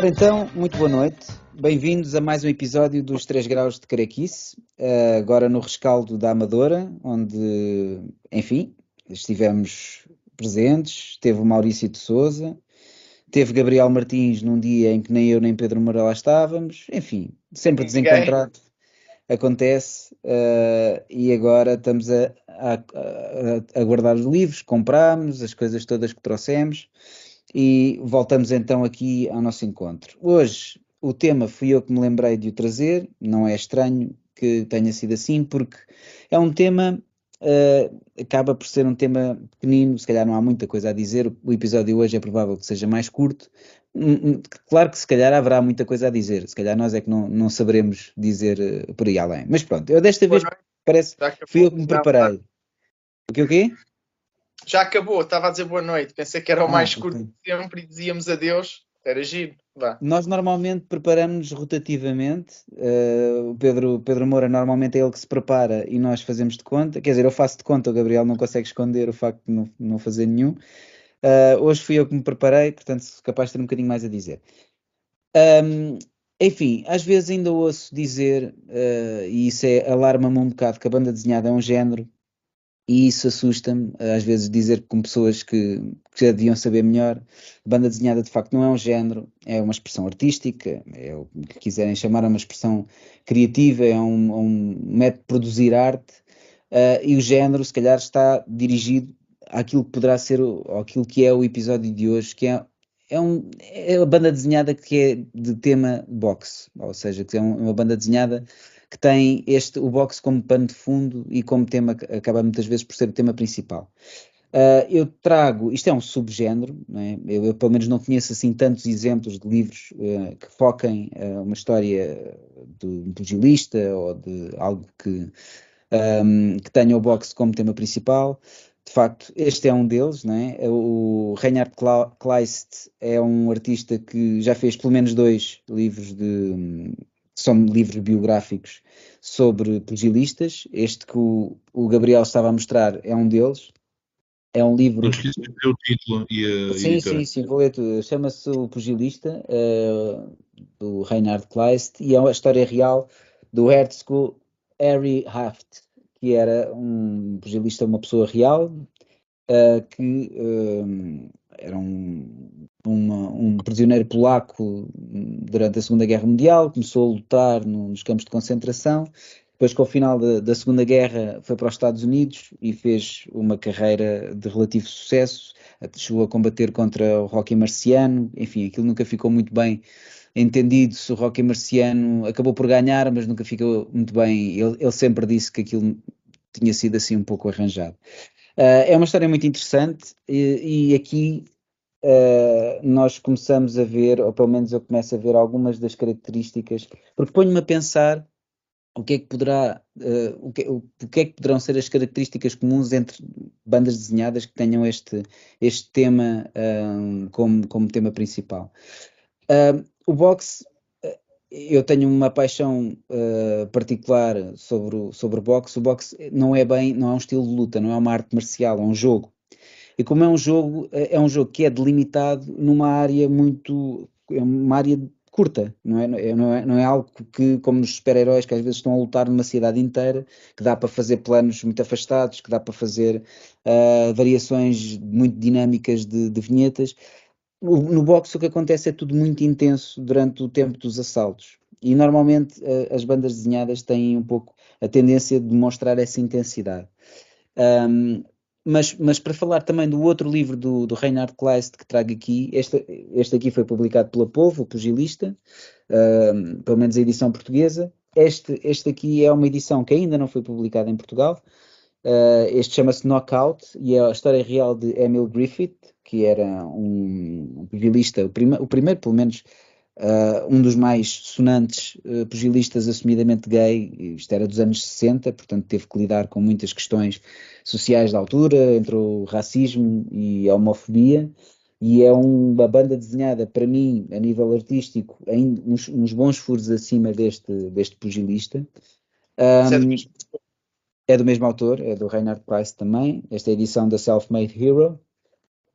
Ora então, muito boa noite. Bem-vindos a mais um episódio dos 3 Graus de Caraquice, uh, agora no rescaldo da Amadora, onde, enfim, estivemos presentes. Teve o Maurício de Souza, teve Gabriel Martins num dia em que nem eu nem Pedro Moura lá estávamos. Enfim, sempre desencontrado. Acontece, uh, e agora estamos a, a, a, a guardar os livros, comprámos as coisas todas que trouxemos e voltamos então aqui ao nosso encontro. Hoje o tema fui eu que me lembrei de o trazer, não é estranho que tenha sido assim, porque é um tema, uh, acaba por ser um tema pequenino, se calhar não há muita coisa a dizer, o episódio hoje é provável que seja mais curto. Hum, hum, claro que se calhar haverá muita coisa a dizer, se calhar nós é que não, não saberemos dizer uh, por aí além. Mas pronto, eu desta vez parece fui eu que me preparei. O que o quê? Já acabou, estava a dizer boa noite, pensei que era o ah, mais curto de sempre e dizíamos adeus, era giro. Vá. Nós normalmente preparamos rotativamente, uh, o Pedro, Pedro Moura normalmente é ele que se prepara e nós fazemos de conta, quer dizer, eu faço de conta, o Gabriel não consegue esconder o facto de não, não fazer nenhum. Uh, hoje fui eu que me preparei, portanto sou capaz de ter um bocadinho mais a dizer. Um, enfim, às vezes ainda ouço dizer, uh, e isso é, alarma-me um bocado, que a banda desenhada é um género e isso assusta-me, às vezes, dizer com pessoas que, que já deviam saber melhor. Banda desenhada, de facto, não é um género, é uma expressão artística, é o que quiserem chamar, é uma expressão criativa, é um, um método de produzir arte, uh, e o género, se calhar, está dirigido àquilo que poderá ser, ou àquilo que é o episódio de hoje, que é é, um, é uma banda desenhada que é de tema boxe, ou seja, que é uma banda desenhada que tem este, o boxe como pano de fundo e como tema, acaba muitas vezes por ser o tema principal. Uh, eu trago, isto é um subgénero, é? eu, eu, pelo menos não conheço assim tantos exemplos de livros uh, que foquem uh, uma história de um pugilista ou de algo que, um, que tenha o boxe como tema principal. De facto, este é um deles, é? O Reinhard Kleist é um artista que já fez pelo menos dois livros de, são livros biográficos sobre pugilistas. Este que o, o, Gabriel estava a mostrar é um deles. É um livro. Não de o título e a. Sim, sim, sim, vou ler tudo. Chama-se O Pugilista, uh, do Reinhard Kleist, e é uma história real do Herzog Harry Haft, que era um pugilista, uma pessoa real, uh, que uh, era um, uma, um prisioneiro polaco durante a Segunda Guerra Mundial, começou a lutar no, nos campos de concentração, depois com o final da, da, Segunda Guerra foi para os Estados Unidos e fez uma carreira de relativo sucesso, chegou a combater contra o Rocky Marciano, enfim, aquilo nunca ficou muito bem entendido se o Rocky Marciano acabou por ganhar, mas nunca ficou muito bem, ele, ele sempre disse que aquilo tinha sido assim um pouco arranjado. Uh, é uma história muito interessante e, e aqui uh, nós começamos a ver, ou pelo menos eu começo a ver algumas das características, porque ponho-me a pensar o que é que poderá, uh, o, que, o, que é que poderão ser as características comuns entre bandas desenhadas que tenham este, este tema uh, como, como tema principal. Uh, o boxe, eu tenho uma paixão particular sobre sobre o boxe. O boxe não é bem, não é um estilo de luta, não é uma arte marcial, é um jogo. E como é um jogo, é, é um jogo que é delimitado numa área muito, é uma área curta, não é? Não é, não é algo que, como nos super-heróis, que às vezes estão a lutar numa cidade inteira, que dá para fazer planos muito afastados, que dá para fazer uh, variações muito dinâmicas de, de vinhetas. No, boxe o que acontece é tudo muito intenso durante o tempo dos assaltos. E normalmente uh, as bandas desenhadas têm um pouco a tendência de mostrar essa intensidade. Um, mas, mas para falar também do outro livro do, do Reinhard Kleist que trago aqui, este, este aqui foi publicado pela Povo, o Pugilista, uh, pelo menos a edição portuguesa. Este, este aqui é uma edição que ainda não foi publicada em Portugal. Uh, este chama-se Knockout e é a história real de Emil Griffith, que era um, pugilista, o, prima, o primeiro, pelo menos, Uh, um dos mais sonantes uh, pugilistas assumidamente gay, isto era dos anos 60, portanto teve que lidar com muitas questões sociais da altura, entre o racismo e a homofobia, e é uma banda desenhada, para mim, a nível artístico, ainda uns, uns bons furos acima deste, deste pugilista. Um, é do mesmo autor, é do Reinhard Price também, esta é a edição da Self-Made Hero,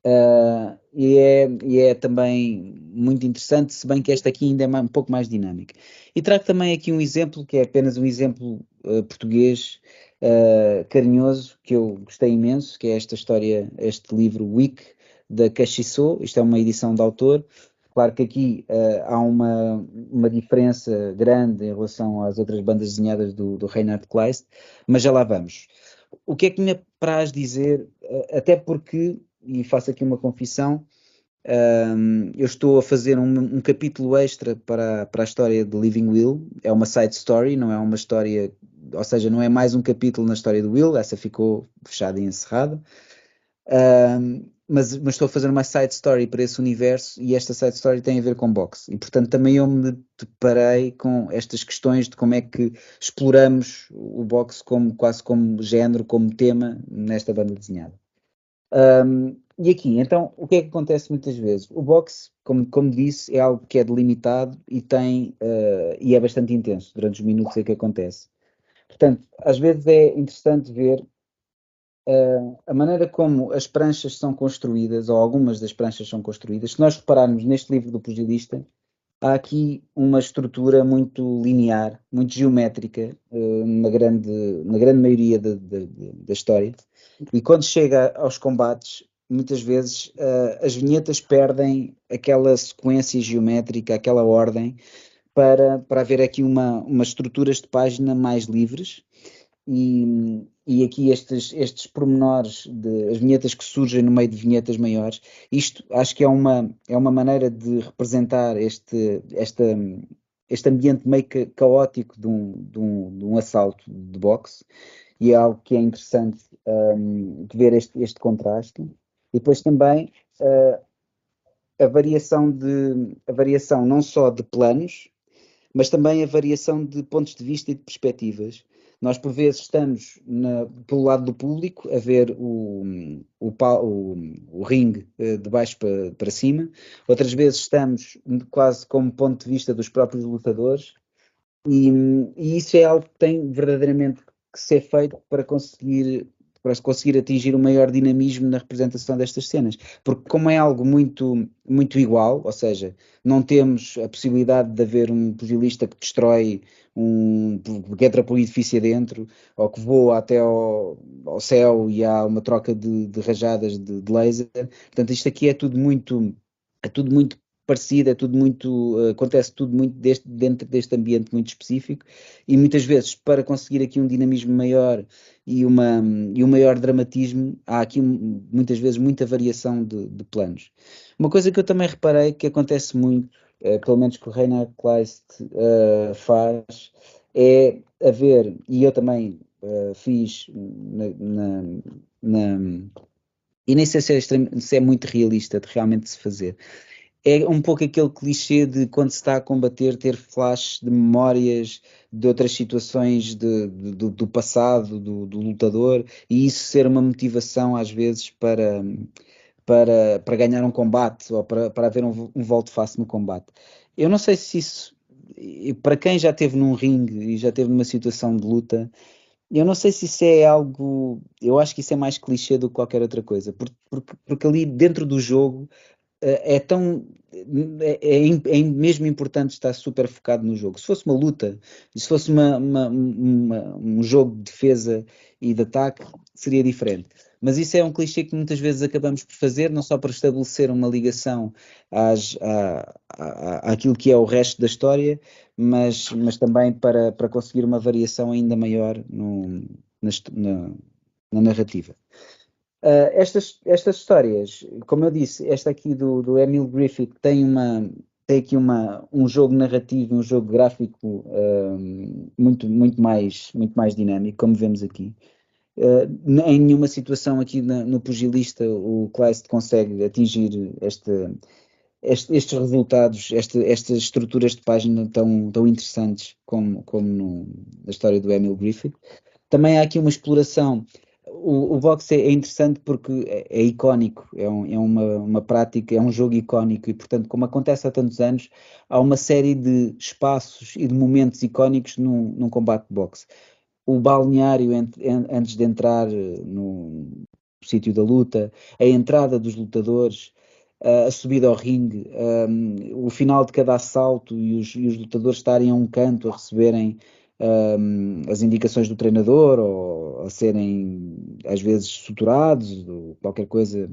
Uh, e, é, e é também muito interessante, se bem que esta aqui ainda é um pouco mais dinâmica. E trago também aqui um exemplo, que é apenas um exemplo uh, português uh, carinhoso, que eu gostei imenso, que é esta história, este livro Week, da Cachissot, isto é uma edição de autor. Claro que aqui há uma, uma diferença grande em relação às outras bandas desenhadas do, do Reinhard Kleist, mas já lá vamos. O que é que me apraz dizer, até porque e faço aqui uma confissão. Um, eu estou a fazer um, um, capítulo extra para, para a história de Living Will. É uma side story, não é uma história, ou seja, não é mais um capítulo na história do Will, essa ficou fechada e encerrada. Um, mas, mas, estou a fazer uma side story para esse universo e esta side story tem a ver com boxe. E portanto também eu me deparei com estas questões de como é que exploramos o boxe como, quase como género, como tema nesta banda desenhada. Um, e aqui, então, o que é que acontece muitas vezes? O boxe, como, como disse, é algo que é delimitado e tem uh, e é bastante intenso durante os minutos em que acontece. Portanto, às vezes é interessante ver uh, a maneira como as pranchas são construídas, ou algumas das pranchas são construídas. Se nós repararmos neste livro do pugilista, há aqui uma estrutura muito linear, muito geométrica, uh, na, grande, na grande maioria da, da, história. E quando chega aos combates, muitas vezes uh, as vinhetas perdem aquela sequência geométrica, aquela ordem, para, para haver aqui uma, umas estruturas de página mais livres. E, e aqui estes, estes pormenores, de, as vinhetas que surgem no meio de vinhetas maiores, isto acho que é uma, é uma maneira de representar este, esta, este ambiente meio caótico de um, de um, de um assalto de boxe, e é algo que é interessante um, de ver este, este contraste. E depois também uh, a variação de a variação não só de planos, mas também a variação de pontos de vista e de perspectivas. Nós, por vezes, estamos na, pelo lado do público a ver o, o, o, o ringue uh, de baixo para, para cima, outras vezes estamos quase como ponto de vista dos próprios lutadores, e, e isso é algo que tem verdadeiramente que ser feito para conseguir para conseguir atingir o um maior dinamismo na representação destas cenas. Porque como é algo muito, muito igual, ou seja, não temos a possibilidade de haver um pugilista que destrói um que entra um edifício dentro, ou que voa até ao, ao céu e há uma troca de, de rajadas de, de laser. Portanto, isto aqui é tudo muito é tudo muito parecido, é tudo muito, uh, acontece tudo muito deste, dentro deste ambiente muito específico e muitas vezes para conseguir aqui um dinamismo maior e, uma, e um maior dramatismo, há aqui muitas vezes muita variação de, de planos. Uma coisa que eu também reparei que acontece muito, uh, pelo menos que o Reinhard Kleist uh, faz, é haver, e eu também fiz na, na, na e nem sei se é, se é, muito realista de realmente se fazer, é um pouco aquele clichê de quando se está a combater ter flashes de memórias de outras situações de, de, do, do, passado do, do, lutador e isso ser uma motivação às vezes para, para, para ganhar um combate ou para, para haver um, um volte-face no combate. Eu não sei se isso, para quem já esteve num ringue e já esteve numa situação de luta, eu não sei se isso é algo. Eu acho que isso é mais clichê do que qualquer outra coisa, porque, porque, porque ali dentro do jogo é tão. É, é, é, mesmo importante estar super focado no jogo. Se fosse uma luta, se fosse uma, uma, uma, um jogo de defesa e de ataque, seria diferente. Mas isso é um clichê que muitas vezes acabamos por fazer, não só para estabelecer uma ligação às, à, à, àquilo que é o resto da história, mas, mas também para, para conseguir uma variação ainda maior no, na, na narrativa. Uh, estas, estas histórias, como eu disse, esta aqui do, do Emil Griffith tem uma tem aqui uma, um jogo narrativo, um jogo gráfico uh, muito, muito, mais, muito mais dinâmico, como vemos aqui. Uh, em nenhuma situação aqui na, no pugilista o Kleist consegue atingir este, este, estes resultados, este, estas estruturas de página tão, tão interessantes como, como no, na história do Emil Griffith. Também há aqui uma exploração o, o boxe é, interessante porque é, é icónico, é, um, é uma, uma prática, é um jogo icónico e, portanto, como acontece há tantos anos, há uma série de espaços e de momentos icónicos num, num combate de boxe. O balneário entre, antes de entrar no, sítio da luta, a entrada dos lutadores, a subida ao ringue, um, o final de cada assalto e os, e os, lutadores estarem a um canto a receberem um, as indicações do treinador ou a serem às vezes suturados qualquer coisa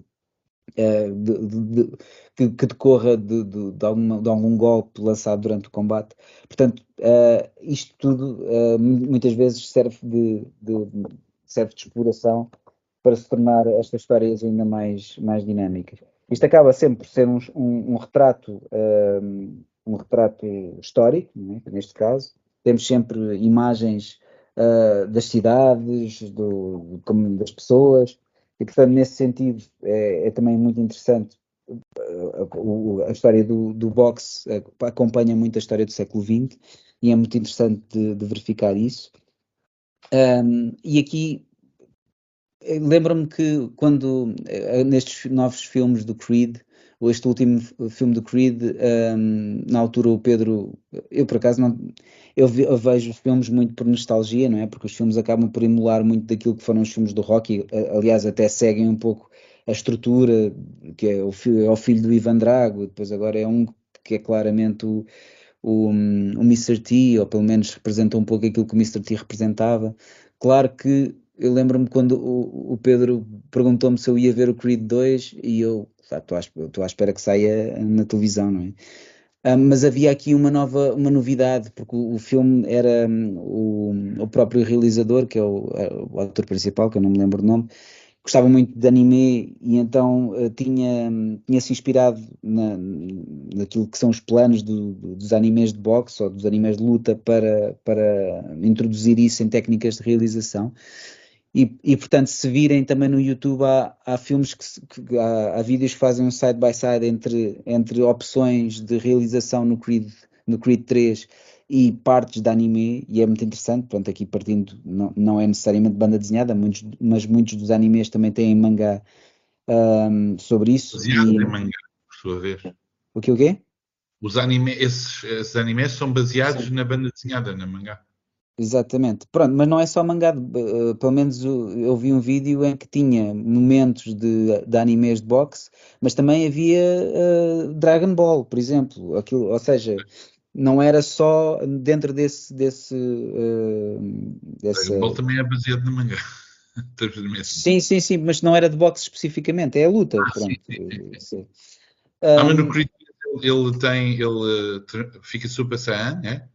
uh, de, de, de, que, que, decorra de, de, alguma, de, algum golpe lançado durante o combate. Portanto, uh, isto tudo uh, muitas vezes serve de, serve de exploração para se tornar estas histórias ainda mais, mais dinâmicas. Isto acaba sempre por ser um, um, um retrato, um, retrato histórico, é? neste caso. Temos sempre imagens uh, das cidades, do, das pessoas, e portanto, nesse sentido, é, é também muito interessante. A, a história do, do boxe acompanha muito a história do século XX e é muito interessante de, de verificar isso. Um, e aqui Lembro-me que quando, eh, nestes novos filmes do Creed, este último filme do Creed, um, na altura o Pedro, eu por acaso não, eu, eu, vejo filmes muito por nostalgia, não é? Porque os filmes acabam por emular muito daquilo que foram os filmes do Rocky, aliás até seguem um pouco a estrutura, que é o, filho, é o filho do Ivan Drago, depois agora é um que é claramente o, o, o Mr. T, ou pelo menos representa um pouco aquilo que o Mr. T representava. Claro que eu lembro-me quando o, o Pedro perguntou-me se eu ia ver o Creed 2 e eu estou à, à espera que saia na televisão, não é? Um, mas havia aqui uma nova uma novidade, porque o, filme era um, o, o, próprio realizador, que é o, o ator principal, que eu não me lembro o nome, gostava muito de anime e então uh, tinha, tinha se inspirado na, naquilo que são os planos do, dos animes de boxe ou dos animes de luta para, para introduzir isso em técnicas de realização. E, e, portanto, se virem também no YouTube, há, há filmes que, que há, há, vídeos que fazem um side by side entre, entre opções de realização no Creed, no Creed 3 e partes de anime, e é muito interessante. Pronto, aqui partindo, não, não é necessariamente banda desenhada, muitos, mas muitos dos animes também têm mangá um, sobre isso. Baseado e... em mangá, por sua vez. O que o quê? Os anime, esses, esses animes são baseados Sim. na banda desenhada, na mangá. Exatamente. Pronto, mas não é só mangá. Uh, pelo menos eu vi um vídeo em que tinha momentos de, de animes de boxe, mas também havia uh, Dragon Ball, por exemplo. Aquilo, ou seja, não era só dentro desse. desse, uh, desse... Dragon Ball também é baseado no mangá. sim, sim, sim, mas não era de boxe especificamente, é a luta. Ah, pronto. Sim, sim, sim. Ah, mas no Creed ele tem. ele fica Super Saiyan, é?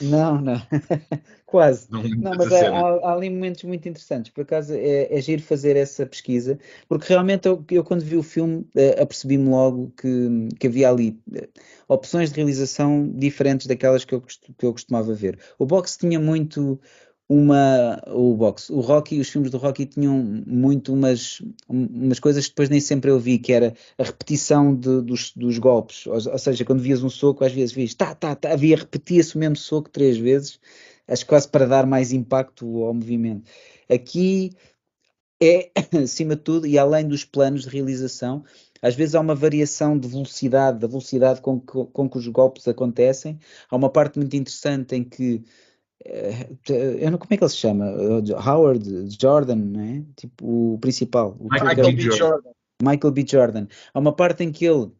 Não, não, quase. Não, não mas há, há, ali momentos muito interessantes. Por acaso é, é giro fazer essa pesquisa, porque realmente eu, eu quando vi o filme uh, apercebi-me logo que, que havia ali uh, opções de realização diferentes daquelas que eu, que eu costumava ver. O box tinha muito uma o box, o Rocky, os filmes do Rocky tinham muito umas, umas coisas que depois nem sempre eu vi, que era a repetição de, dos, dos golpes, ou, ou, seja, quando vias um soco, às vezes vias, tá, tá, tá, havia, repetia-se o mesmo soco três vezes, acho quase para dar mais impacto ao movimento. Aqui é, acima de tudo, e além dos planos de realização, às vezes há uma variação de velocidade, da velocidade com que, com que os golpes acontecem. Há uma parte muito interessante em que eu não, como é que ele se chama? Howard Jordan, não é? Tipo, o principal. O Michael B. Jordan. Michael B. Jordan. Há uma parte em que ele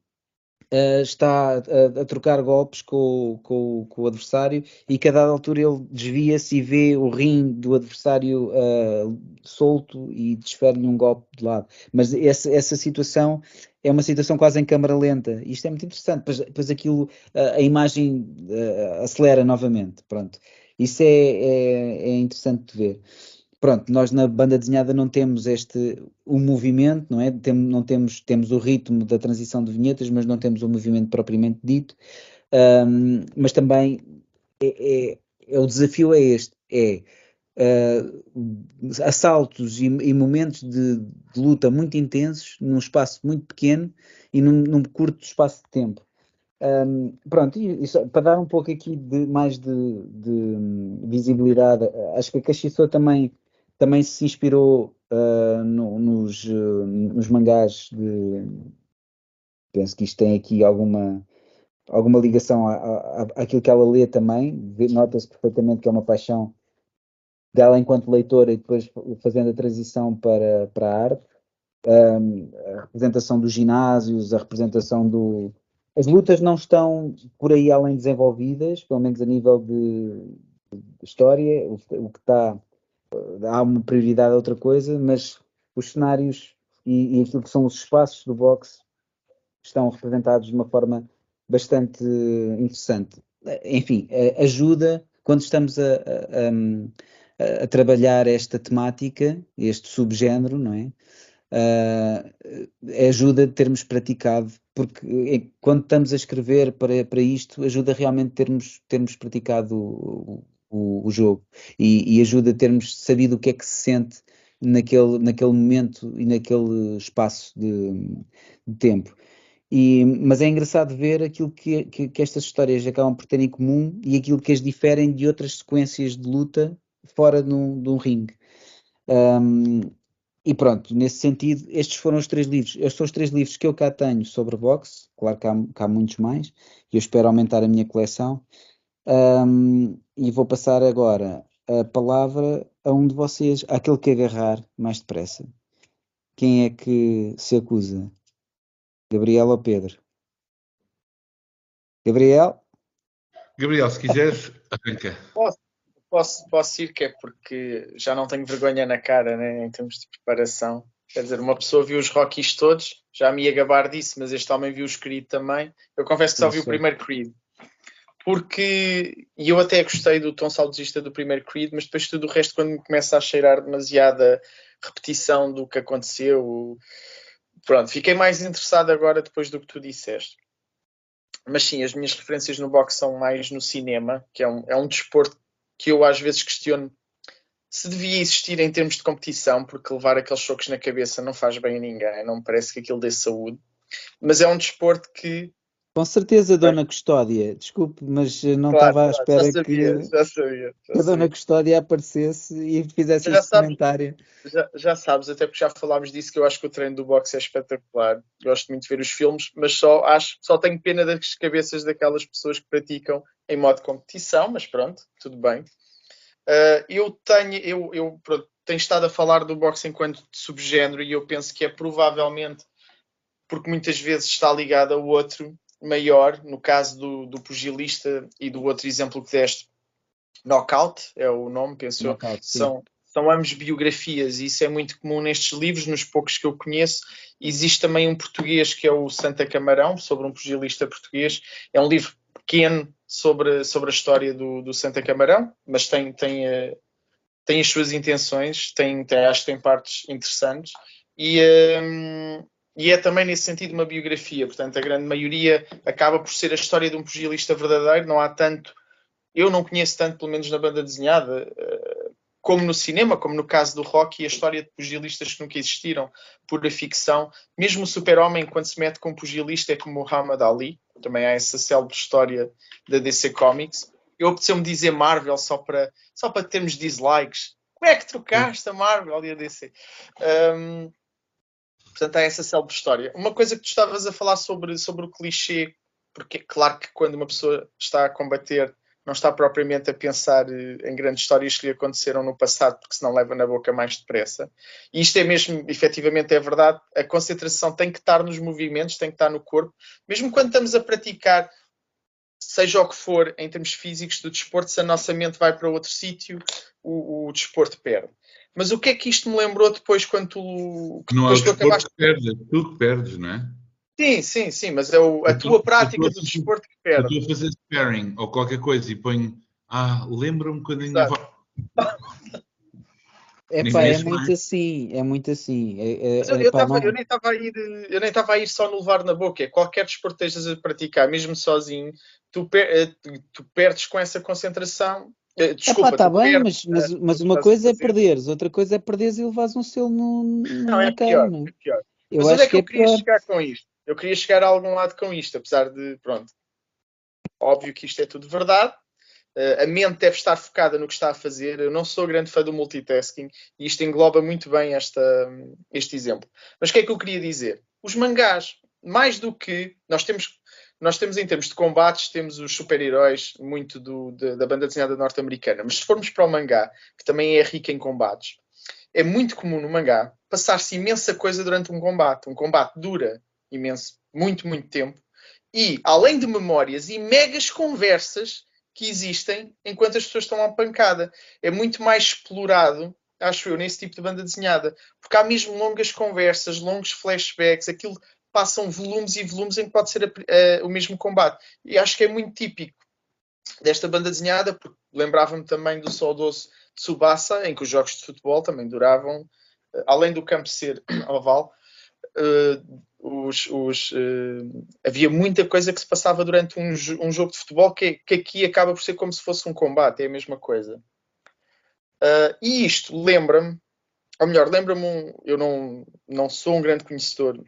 uh, está a, a, trocar golpes com, com, com, o adversário e que a dada altura ele desvia-se e vê o rim do adversário uh, solto e desfere-lhe um golpe de lado. Mas essa, essa situação é uma situação quase em câmara lenta. Isto é muito interessante, pois, pois aquilo, uh, a imagem acelera novamente. Pronto. Isso é, é, é interessante de ver. Pronto, nós na banda desenhada não temos este o movimento, não é? Tem, não temos, temos o ritmo da transição de vinhetas, mas não temos o movimento propriamente dito. Um, mas também é, é, é, o desafio é este, é uh, assaltos e, e momentos de, de, luta muito intensos num espaço muito pequeno e num, num curto espaço de tempo. Um, pronto, e, e para dar um pouco aqui de mais de, de visibilidade, acho que a Caxiçô também, também se inspirou uh, no, nos, uh, nos mangás de. Penso que isto tem aqui alguma, alguma ligação à, à, àquilo que ela lê também. Nota-se perfeitamente que é uma paixão dela enquanto leitora e depois fazendo a transição para, para a arte, um, a representação dos ginásios, a representação do. As lutas não estão por aí além desenvolvidas, pelo menos a nível de, história, o, que está. Há uma prioridade a outra coisa, mas os cenários e, aquilo que são os espaços do boxe estão representados de uma forma bastante interessante. Enfim, ajuda quando estamos a, a, a, trabalhar esta temática, este subgénero, não é? Uh, ajuda termos praticado, porque quando estamos a escrever para, para isto, ajuda realmente termos, termos praticado o, o, o jogo e, e, ajuda termos sabido o que é que se sente naquele, naquele momento e naquele espaço de, de tempo. E, mas é engraçado ver aquilo que, que, que, estas histórias acabam por ter em comum e aquilo que as diferem de outras sequências de luta fora de um, de um ringue. Um, e pronto, nesse sentido, estes foram os três livros. Estes são os três livros que eu cá tenho sobre boxe. Claro que há, que há muitos mais e eu espero aumentar a minha coleção. Um, e vou passar agora a palavra a um de vocês, aquele que agarrar mais depressa. Quem é que se acusa? Gabriel ou Pedro? Gabriel? Gabriel, se quiseres, arranca. Posso, posso, posso ir, que é porque já não tenho vergonha na cara né, em termos de preparação. Quer dizer, uma pessoa viu os Rockies todos, já me ia gabar disso, mas este homem viu os Creed também. Eu confesso que só vi o primeiro Creed. Porque, e eu até gostei do tom saudosista do primeiro Creed, mas depois tudo o resto, quando me começa a cheirar demasiada repetição do que aconteceu, pronto, fiquei mais interessado agora depois do que tu disseste. Mas sim, as minhas referências no boxe são mais no cinema, que é um, é um desporto que eu às vezes questiono se devia existir em termos de competição, porque levar aqueles choques na cabeça não faz bem a ninguém, não me parece que aquilo dê saúde. Mas é um desporto que com certeza, Dona Custódia. Desculpe, mas não claro, estava à espera já sabia, que, já sabia, já que a Dona Custódia aparecesse e fizesse esse comentário. Já, já, sabes, até porque já falámos disso, que eu acho que o treino do boxe é espetacular. Gosto muito de ver os filmes, mas só acho só tenho pena das cabeças daquelas pessoas que praticam em modo competição, mas pronto, tudo bem. Uh, eu tenho, eu, eu pronto, tenho estado a falar do boxe enquanto subgénero e eu penso que é provavelmente porque muitas vezes está ligado a outro maior, no caso do, do pugilista e do outro exemplo que deste, Knockout, é o nome, penso eu, são, são ambos biografias e isso é muito comum nestes livros, nos poucos que eu conheço. Existe também um português que é o Santa Camarão, sobre um pugilista português. É um livro pequeno sobre, sobre a história do, do Santa Camarão, mas tem, tem, uh, tem as suas intenções, tem, tem, acho que tem partes interessantes. E, uh, e é também nesse sentido uma biografia, portanto a grande maioria acaba por ser a história de um pugilista verdadeiro, não há tanto, eu não conheço tanto, pelo menos na banda desenhada, eh, como no cinema, como no caso do Rocky, a história de pugilistas que nunca existiram, pura ficção. Mesmo o super-homem, quando se mete com um pugilista, é como Muhammad Ali, também há essa célebre história da DC Comics. Eu apeteceu-me dizer Marvel só para, só para termos dislikes. Como é que trocaste a Marvel e a DC? Um, Portanto, há essa célebre história. Uma coisa que tu estavas a falar sobre, sobre o clichê, porque claro que quando uma pessoa está a combater, não está propriamente a pensar eh, em grandes histórias que lhe aconteceram no passado, porque senão leva na boca mais depressa. E isto é mesmo, efetivamente, é verdade. A concentração tem que estar nos movimentos, tem que estar no corpo. Mesmo quando estamos a praticar, seja o que for, em termos físicos do desporto, se a nossa mente vai para outro sítio, o, o desporto perde. Mas o que é que isto me lembrou depois quando tu. Que não é o desporto acabaste... que perdes, é tu que perdes, não é? Sim, sim, sim, mas é o, a eu tua tô, prática do desporto que perde. Eu estou a fazer sparring ou qualquer coisa e ponho. Ah, lembra-me quando ainda. É pá, é muito assim, é muito assim. É, é, eu, eu, tava, eu, nem estava a ir, eu nem estava a ir só no levar na boca. É qualquer desporto que estejas a praticar, mesmo sozinho, tu, per, eh, tu perdes com essa concentração desculpa, Epá, tá bem, perdes, mas, mas, mas uma coisa é perderes, outra coisa é perderes e levares um selo no, não, é pior, é pior. Eu mas onde é que, que eu é queria pior. chegar com isto? Eu queria chegar a algum lado com isto, apesar de, pronto, óbvio que isto é tudo verdade. Uh, a mente deve estar focada no que está a fazer. Eu não sou grande fã do multitasking e isto engloba muito bem esta, este exemplo. Mas o que é que eu queria dizer? Os mangás, mais do que nós temos nós temos em termos de combates, temos os super-heróis muito do, de, da banda desenhada norte-americana, mas se formos para o mangá, que também é rico em combates, é muito comum no mangá passar-se imensa coisa durante um combate. Um combate dura imenso, muito, muito tempo. E, além de memórias e megas conversas que existem enquanto as pessoas estão à pancada. É muito mais explorado, acho eu, nesse tipo de banda desenhada. Porque há mesmo longas conversas, longos flashbacks, aquilo passam volumes e volumes em que pode ser a, a, o mesmo combate. E acho que é muito típico desta banda desenhada, porque lembrava-me também do saudoso Tsubasa, em que os jogos de futebol também duravam, eh, além do campo ser oval, uh, os, os, uh, havia muita coisa que se passava durante um, um jogo de futebol que, que, aqui acaba por ser como se fosse um combate, é a mesma coisa. Uh, e isto lembra-me, ou melhor, lembra-me, um, eu não, não sou um grande conhecedor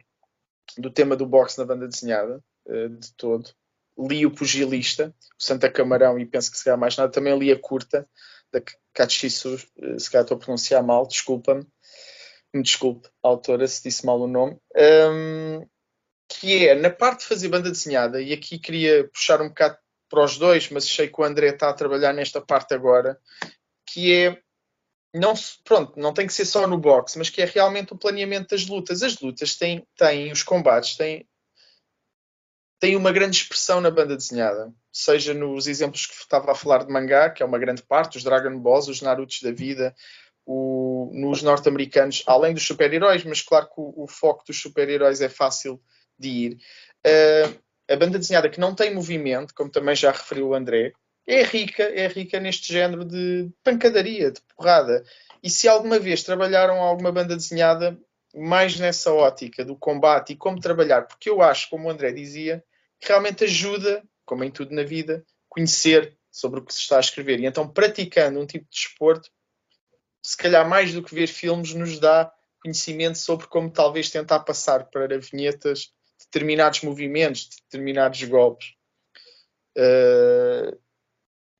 do tema do boxe na banda desenhada, uh, de todo. Li o Pugilista, o Santa Camarão, e penso que se calhar mais nada. Também li a curta, da Katshisu, uh, se calhar estou a pronunciar mal, desculpa-me. Me desculpe, autora, se disse mal o nome. Um, que é, na parte de fazer banda desenhada, e aqui queria puxar um bocado para os dois, mas sei que o André está a trabalhar nesta parte agora, que é não, pronto, não tem que ser só no boxe, mas que é realmente o planeamento das lutas. As lutas têm, têm os combates, têm, têm uma grande expressão na banda desenhada. Seja nos exemplos que estava a falar de mangá, que é uma grande parte, os Dragon Balls, os Narutos da vida, o, nos norte-americanos, além dos super-heróis, mas claro que o, o foco dos super-heróis é fácil de ir. Uh, a banda desenhada que não tem movimento, como também já referiu o André, é rica, é rica neste género de pancadaria, de porrada. E se alguma vez trabalharam alguma banda desenhada mais nessa ótica do combate e como trabalhar, porque eu acho, como o André dizia, que realmente ajuda, como em tudo na vida, conhecer sobre o que se está a escrever. E então, praticando um tipo de desporto, se calhar mais do que ver filmes, nos dá conhecimento sobre como talvez tentar passar para vinhetas determinados movimentos, determinados golpes. Uh,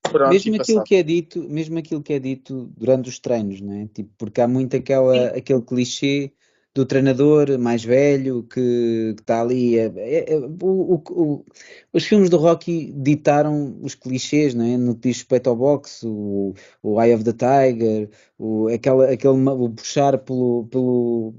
Pronto, mesmo aquilo que é dito, mesmo aquilo que é dito durante os treinos, não é? Tipo, porque há muito aquela, aquele clichê do treinador mais velho que está ali. É, é, é, o, o, os filmes do Rocky ditaram os clichês, não é? No que diz respeito ao boxe, o, o Eye of the Tiger, o, aquela, aquele, o puxar pelo, pelo.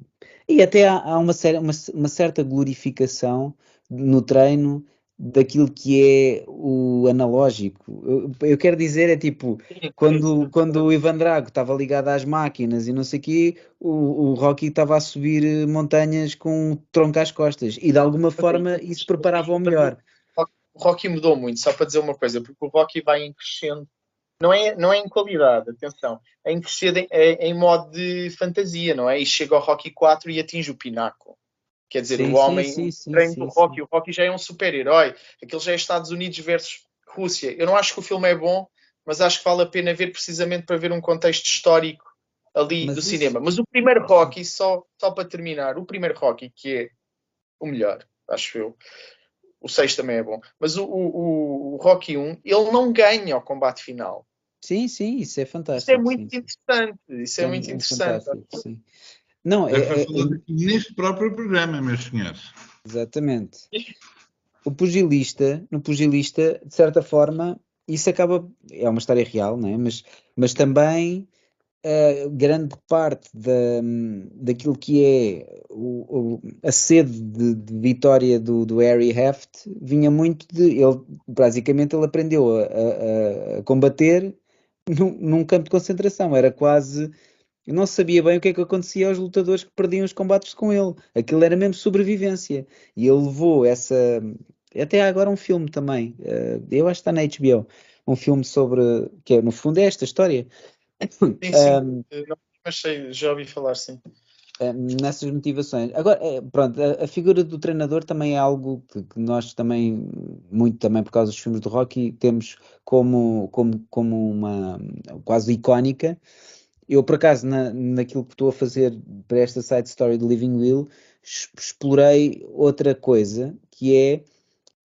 E até há, há uma, uma, uma certa glorificação no treino daquilo que é o analógico. Eu, eu, quero dizer, é tipo, quando, quando o Ivan Drago estava ligado às máquinas e não sei o quê, o, o Rocky estava a subir eh, montanhas com um tronco às costas e de alguma forma isso preparava o melhor. O Rocky mudou muito, só para dizer uma coisa, porque o Rocky vai em crescendo. Não é, não é em qualidade, atenção, é em crescendo em, é, em modo de fantasia, não é? E chega ao Rocky 4 e atinge o pináculo. Quer dizer, sim, o homem sim, sim, treino do Rocky, o Rocky já é um super-herói, aquele já é Estados Unidos versus Rússia. Eu não acho que o filme é bom, mas acho que vale a pena ver precisamente para ver um contexto histórico ali mas do isso... cinema. Mas o primeiro Rocky, só, só para terminar, o primeiro Rocky, que é o melhor, acho eu. O 6 também é bom. Mas o, o, o, Rocky 1, ele não ganha o combate final. Sim, sim, isso é fantástico. Isso é muito sim, interessante. Isso é, é muito é interessante. Não, é, é, é, neste próprio programa, meus senhores. Exatamente. O pugilista, no pugilista, de certa forma, isso acaba. É uma história real, não é? Mas, mas também uh, grande parte da, daquilo que é o, o, a sede de, de vitória do, do, Harry Heft vinha muito de. Ele, basicamente, ele aprendeu a, a, a combater num, num campo de concentração. Era quase eu não sabia bem o que é que acontecia aos lutadores que perdiam os combates com ele. Aquilo era mesmo sobrevivência. E ele levou essa. Até há agora um filme também. Eh, eu acho que está na HBO. Um filme sobre. que é, no fundo é esta história. Sim, sim. Um, mas sei, já ouvi falar, sim. Nessas motivações. Agora, é, pronto, a, a, figura do treinador também é algo que, que, nós também, muito também por causa dos filmes do Rocky, temos como, como, como uma quase icónica eu, por acaso, na, naquilo que estou a fazer para esta side story do Living Will, explorei outra coisa, que é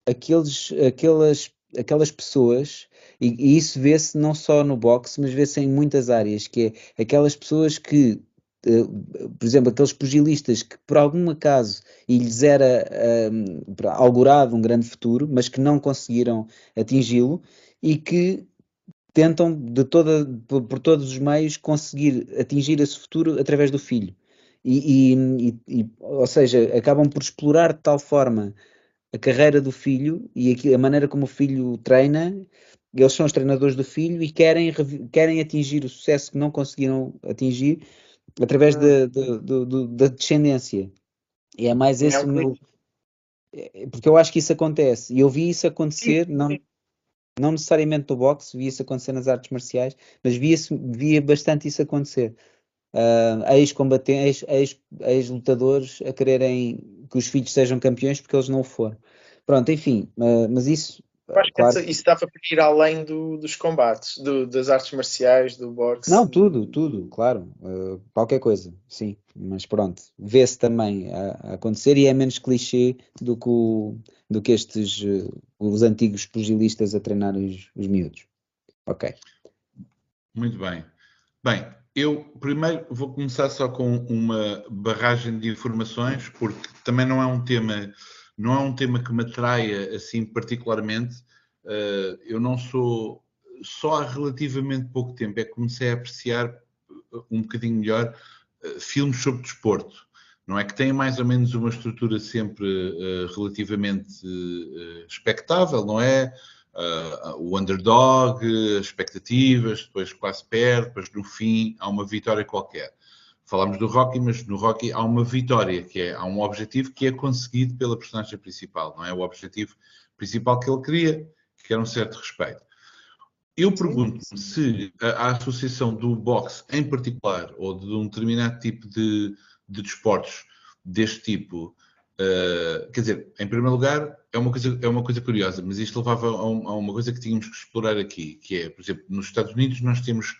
aqueles, aquelas, aquelas pessoas, e, e isso vê-se não só no boxe, mas vê-se em muitas áreas, que é aquelas pessoas que uh, por exemplo, aqueles pugilistas que por algum acaso e lhes era uh, augurado um grande futuro, mas que não conseguiram atingi-lo e que tentam de toda, por, todos os meios conseguir atingir esse futuro através do filho. E, e, e, ou seja, acabam por explorar de tal forma a carreira do filho e a maneira como o filho treina. Eles são os treinadores do filho e querem, querem atingir o sucesso que não conseguiram atingir através da, da, da, da descendência. E é mais esse é o meu. É, porque eu acho que isso acontece. E eu vi isso acontecer, não, não necessariamente no boxe, vi isso acontecer nas artes marciais, mas via, via bastante isso acontecer. Uh, ex-combatentes, ex-lutadores ex a quererem que os filhos sejam campeões porque eles não o foram. Pronto, enfim, uh, mas isso eu acho claro. que isso dá para ir além do, dos combates, do, das artes marciais, do boxe. Não, tudo, tudo, claro. Uh, qualquer coisa, sim. Mas pronto, vê-se também a, a, acontecer e é menos clichê do que, o, do que estes, uh, os antigos pugilistas a treinar os, os miúdos. Ok. Muito bem. Bem, eu primeiro vou começar só com uma barragem de informações, porque também não é um tema não é um tema que me atraia assim particularmente. Uh, eu não sou, só há relativamente pouco tempo é que comecei a apreciar um bocadinho melhor uh, filmes sobre desporto. Não é que têm mais ou menos uma estrutura sempre uh, relativamente expectável, não é? o underdog, as expectativas, depois quase perde, depois no fim há uma vitória qualquer. Falámos do Rocky, mas no Rocky há uma vitória, que é, há um objetivo que é conseguido pela personagem principal, não é? O objetivo principal que ele queria, que era um certo respeito. Eu pergunto-me se a, a, associação do boxe em particular, ou de um determinado tipo de, de desportos deste tipo, uh, quer dizer, em primeiro lugar, é uma coisa, é uma coisa curiosa, mas isto levava a, um, a uma coisa que tínhamos que explorar aqui, que é, por exemplo, nos Estados Unidos nós temos,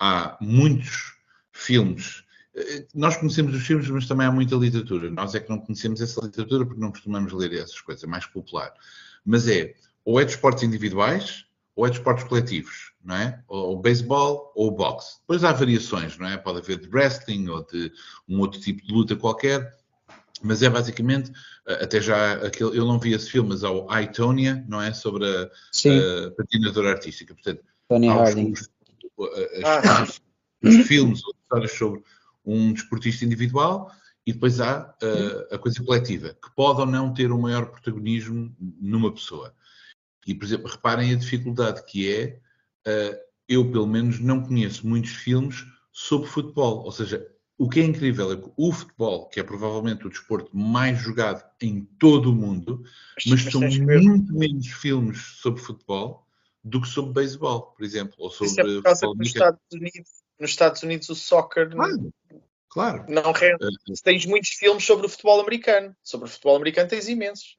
há muitos filmes. Eh, nós conhecemos os filmes, mas também há muita literatura. Nós é que não conhecemos essa literatura porque não costumamos ler essas coisas, é mais popular. Mas é, ou é de esportes individuais, ou é de esportes coletivos, não é? Ou o beisebol ou o boxe. Depois há variações, não é? Pode haver de wrestling ou de um outro tipo de luta qualquer, mas é basicamente, eh, até já, aquele, eu não vi esse filme, mas há o I, não é? Sobre a, a patinadora artística. Portanto, Tony Harding. Os, as, ah os filmes ou histórias sobre um desportista individual e depois há uh, a coisa coletiva, que pode ou não ter um maior protagonismo numa pessoa. E, por exemplo, reparem a dificuldade que é, uh, eu pelo menos não conheço muitos filmes sobre futebol, ou seja, o que é incrível é que o futebol, que é provavelmente o desporto mais jogado em todo o mundo, mas, mas são muito menos filmes sobre futebol do que sobre beisebol, por exemplo, ou sobre Isso é por causa. Que nos Estados Unidos nos Estados Unidos o soccer claro, claro. não rende. Uh, tens muitos filmes sobre o futebol americano. Sobre o futebol americano tens imensos.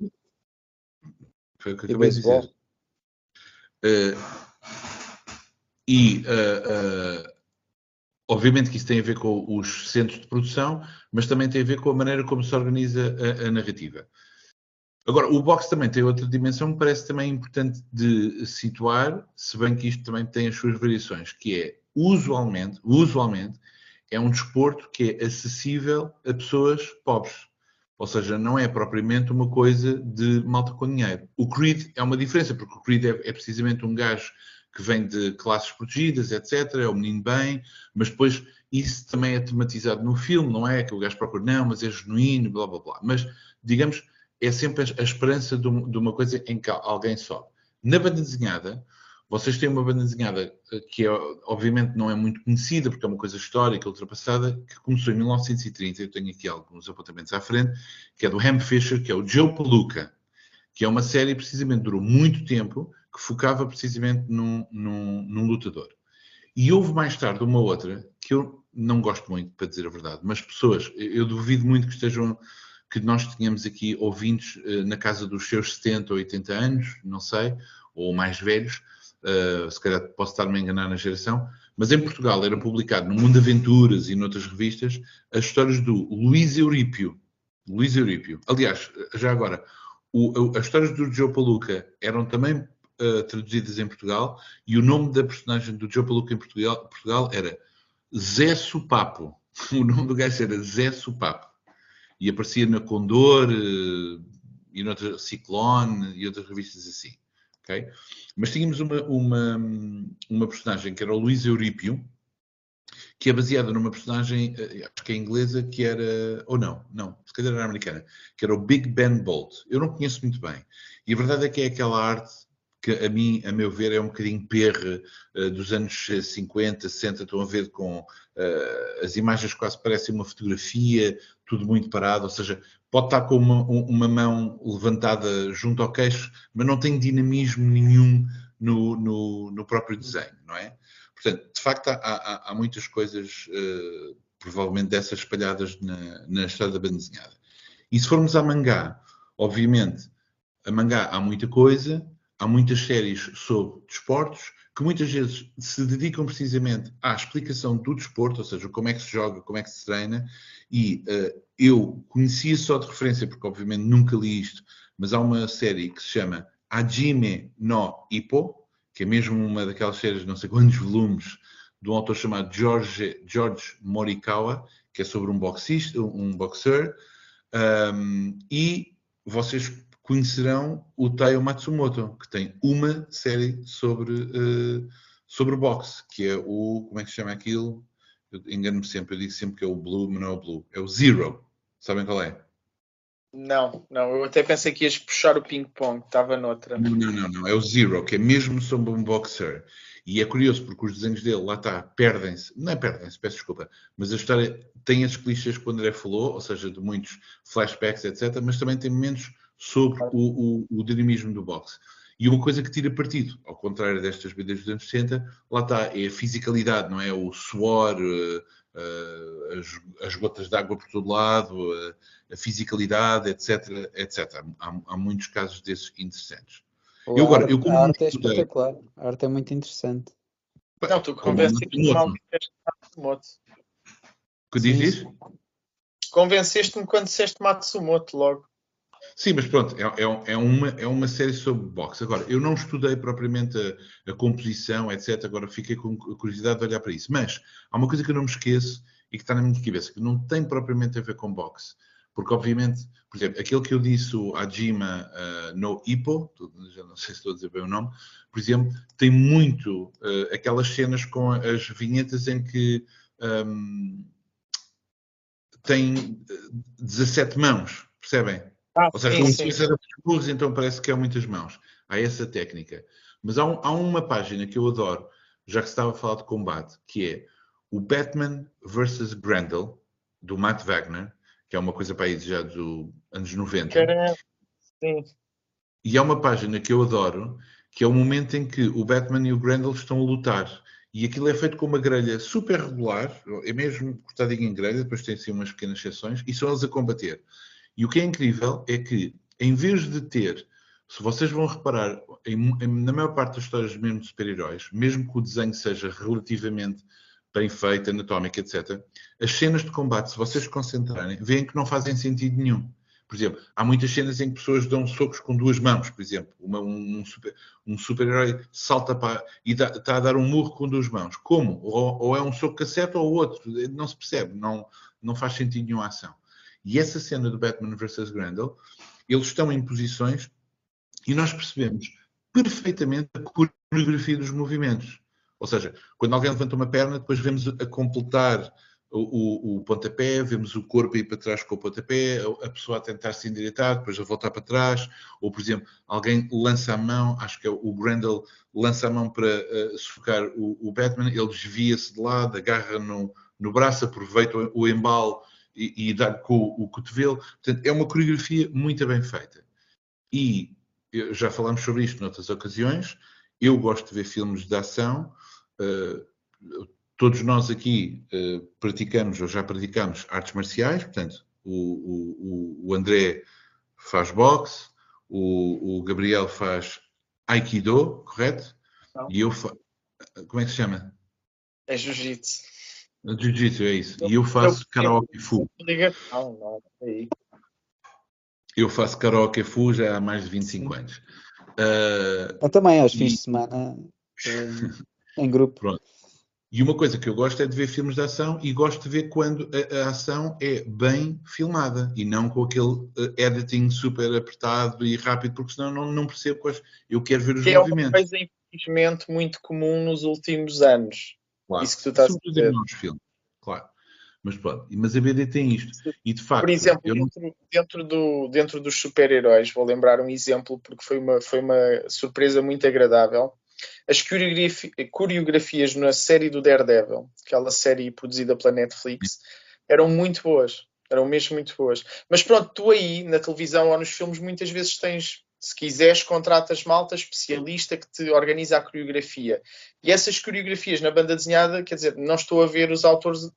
Foi o que eu acabei de dizer. Uh, e uh, obviamente que isso tem a ver com os centros de produção, mas também tem a ver com a maneira como se organiza a, a narrativa. Agora, o boxe também tem outra dimensão que parece também importante de situar, se bem que isto também tem as suas variações, que é usualmente, usualmente, é um desporto que é acessível a pessoas pobres. Ou seja, não é propriamente uma coisa de malta com dinheiro. O Creed é uma diferença, porque o Creed é, é precisamente um gajo que vem de classes protegidas, etc. É um menino bem, mas depois isso também é tematizado no filme, não é? Que o gajo procura, não, mas é genuíno, blá blá blá. Mas, digamos, é sempre a, esperança de, uma coisa em que alguém sobe. Na banda desenhada, vocês têm uma banda desenhada que é, obviamente não é muito conhecida, porque é uma coisa histórica, ultrapassada, que começou em 1930, eu tenho aqui alguns apontamentos à frente, que é do Ham Fisher, que é o Joe Palooka, que é uma série precisamente durou muito tempo, que focava precisamente num, num, num lutador. E houve mais tarde uma outra, que eu não gosto muito, para dizer a verdade, mas pessoas, eu duvido muito que estejam, que nós tenhamos aqui ouvintes eh, na casa dos seus 70 ou 80 anos, não sei, ou mais velhos, uh, se calhar posso estar-me a enganar na geração, mas em Portugal era publicado no Mundo Aventuras e noutras revistas as histórias do Luís Eurípio. Luís Eurípio. Aliás, já agora, o, as histórias do Joe Paluca eram também uh, traduzidas em Portugal e o nome da personagem do Joe Paluca em Portugal, Portugal era Zé Supapo. o nome do gajo era Zé Supapo. E aparecia na Condor uh, e noutra Ciclone e outras revistas assim. Okay? Mas tínhamos uma, uma, uma personagem que era o Luís Eurípio, que é baseada numa personagem, eh, acho que é inglesa, que era, ou não, não, se calhar era americana, que era o Big Ben Bolt. Eu não conheço muito bem. E a verdade é que é aquela arte que a mim, a meu ver, é um bocadinho perre uh, dos anos 50, 60, estão a ver com uh, as imagens quase parecem uma fotografia, tudo muito parado, ou seja, pode estar com uma, uma mão levantada junto ao queixo, mas não tem dinamismo nenhum no, no, no próprio desenho, não é? Portanto, de facto, há, há, há muitas coisas, uh, provavelmente dessas espalhadas na, na história da banda desenhada. E se formos à mangá, obviamente, a mangá há muita coisa, há muitas séries sobre desportos que muitas vezes se dedicam precisamente à explicação do desporto, ou seja, como é que se joga, como é que se treina, e uh, eu conhecia só de referência, porque obviamente nunca li isto, mas há uma série que se chama Hajime no Ippo, que é mesmo uma daquelas séries, não sei quantos volumes, de um autor chamado George, George Morikawa, que é sobre um boxista, um boxer, um, e vocês conhecerão o Taiyo Matsumoto, que tem uma série sobre, uh, sobre boxe, que é o, como é que se chama aquilo? Engano-me sempre, eu digo sempre que é o Blue, mas não é o Blue, é o Zero. Sabem qual é? Não, não, eu até pensei que ias puxar o ping-pong, estava noutra. Não, não, não, não, é o Zero, que é mesmo sobre um boxer. E é curioso porque os desenhos dele, lá está, perdem-se, não é perdem-se, peço desculpa, mas a história tem as clichês que o André falou, ou seja, de muitos flashbacks, etc., mas também tem momentos sobre o, o, o dinamismo do boxe. E uma coisa que tira partido, ao contrário destas BDs dos anos 60, lá está, é a fisicalidade, não é? O suor, uh, uh, as, as, gotas de água por todo lado, uh, a fisicalidade, etc, etc. Há, há, muitos casos desses interessantes. eu, agora, eu, a arte é espetacular, a arte é muito interessante. Não, tu convenceste-me Matsumoto. Que diz Convenceste-me quando disseste Matsumoto logo. Sim, mas pronto, é, é, é, uma, é uma série sobre boxe. Agora, eu não estudei propriamente a, a, composição, etc. Agora fiquei com curiosidade de olhar para isso. Mas há uma coisa que eu não me esqueço e que está na minha cabeça, que não tem propriamente a ver com boxe. Porque, obviamente, por exemplo, aquele que eu disse, o Ajima uh, no Hippo, já não sei se estou a dizer bem o nome, por exemplo, tem muito uh, aquelas cenas com as vinhetas em que um, tem 17 mãos, percebem? Ah, Ou seja, sim, sim. era burros, então parece que é muitas mãos. Há essa técnica. Mas há, um, há, uma página que eu adoro, já que se estava a falar de combate, que é o Batman vs. Grendel, do Matt Wagner, que é uma coisa para aí já dos anos 90. Caramba. Sim. E há uma página que eu adoro, que é o momento em que o Batman e o Grendel estão a lutar. E aquilo é feito com uma grelha super regular, é mesmo cortadinho em grelha, depois tem assim umas pequenas exceções, e são eles a combater. E o que é incrível é que, em vez de ter, se vocês vão reparar, em, em, na maior parte das histórias mesmo de super-heróis, mesmo que o desenho seja relativamente bem feito, anatómico, etc., as cenas de combate, se vocês se concentrarem, veem que não fazem sentido nenhum. Por exemplo, há muitas cenas em que pessoas dão socos com duas mãos, por exemplo. Uma, um, um super-herói salta para, e está a dar um murro com duas mãos. Como? Ou, ou é um soco cassete ou outro. Não se percebe. Não, não faz sentido nenhuma ação. E essa cena do Batman vs. Grendel, eles estão em posições e nós percebemos perfeitamente a coreografia dos movimentos. Ou seja, quando alguém levanta uma perna, depois vemos a completar o, o, o pontapé, vemos o corpo ir para trás com o pontapé, a, a pessoa a tentar se endireitar, depois a voltar para trás, ou por exemplo, alguém lança a mão, acho que é o Grendel lança a mão para uh, sufocar o, o Batman, ele desvia-se de lado, agarra no, no braço, aproveita o, o embalo e, e dar com o cotovelo. Portanto, é uma coreografia muito bem feita. E já falámos sobre isto noutras ocasiões. Eu gosto de ver filmes de ação. Uh, todos nós aqui uh, praticamos ou já praticamos artes marciais, portanto, o, o, o André faz boxe, o, o, Gabriel faz Aikido, correto? Não. E eu faço. Como é que se chama? É Jiu-Jitsu. Jiu-Jitsu, é isso. E eu faço karaoke fu. Eu faço karaoke fu já há mais de 25 Sim. anos. Uh, eu também, aos e... fins de semana, em grupo. Pronto. E uma coisa que eu gosto é de ver filmes de ação e gosto de ver quando a, a ação é bem filmada e não com aquele uh, editing super apertado e rápido, porque senão não, não percebo quais. Eu quero ver os que movimentos. É uma coisa, infelizmente, muito comum nos últimos anos. Claro. Isso que tu estás a dizer. nos filmes, claro. Mas pronto, mas a BD tem isto. E de facto. Por exemplo, dentro, não... dentro, do, dentro dos super-heróis, vou lembrar um exemplo porque foi uma, foi uma surpresa muito agradável. As coreografias na série do Daredevil, aquela série produzida pela Netflix, eram muito boas. Eram mesmo muito boas. Mas pronto, tu aí na televisão ou nos filmes muitas vezes tens se quiseres, contratas malta especialista que te organiza a coreografia. E essas coreografias na banda desenhada, quer dizer, não estou a ver os autores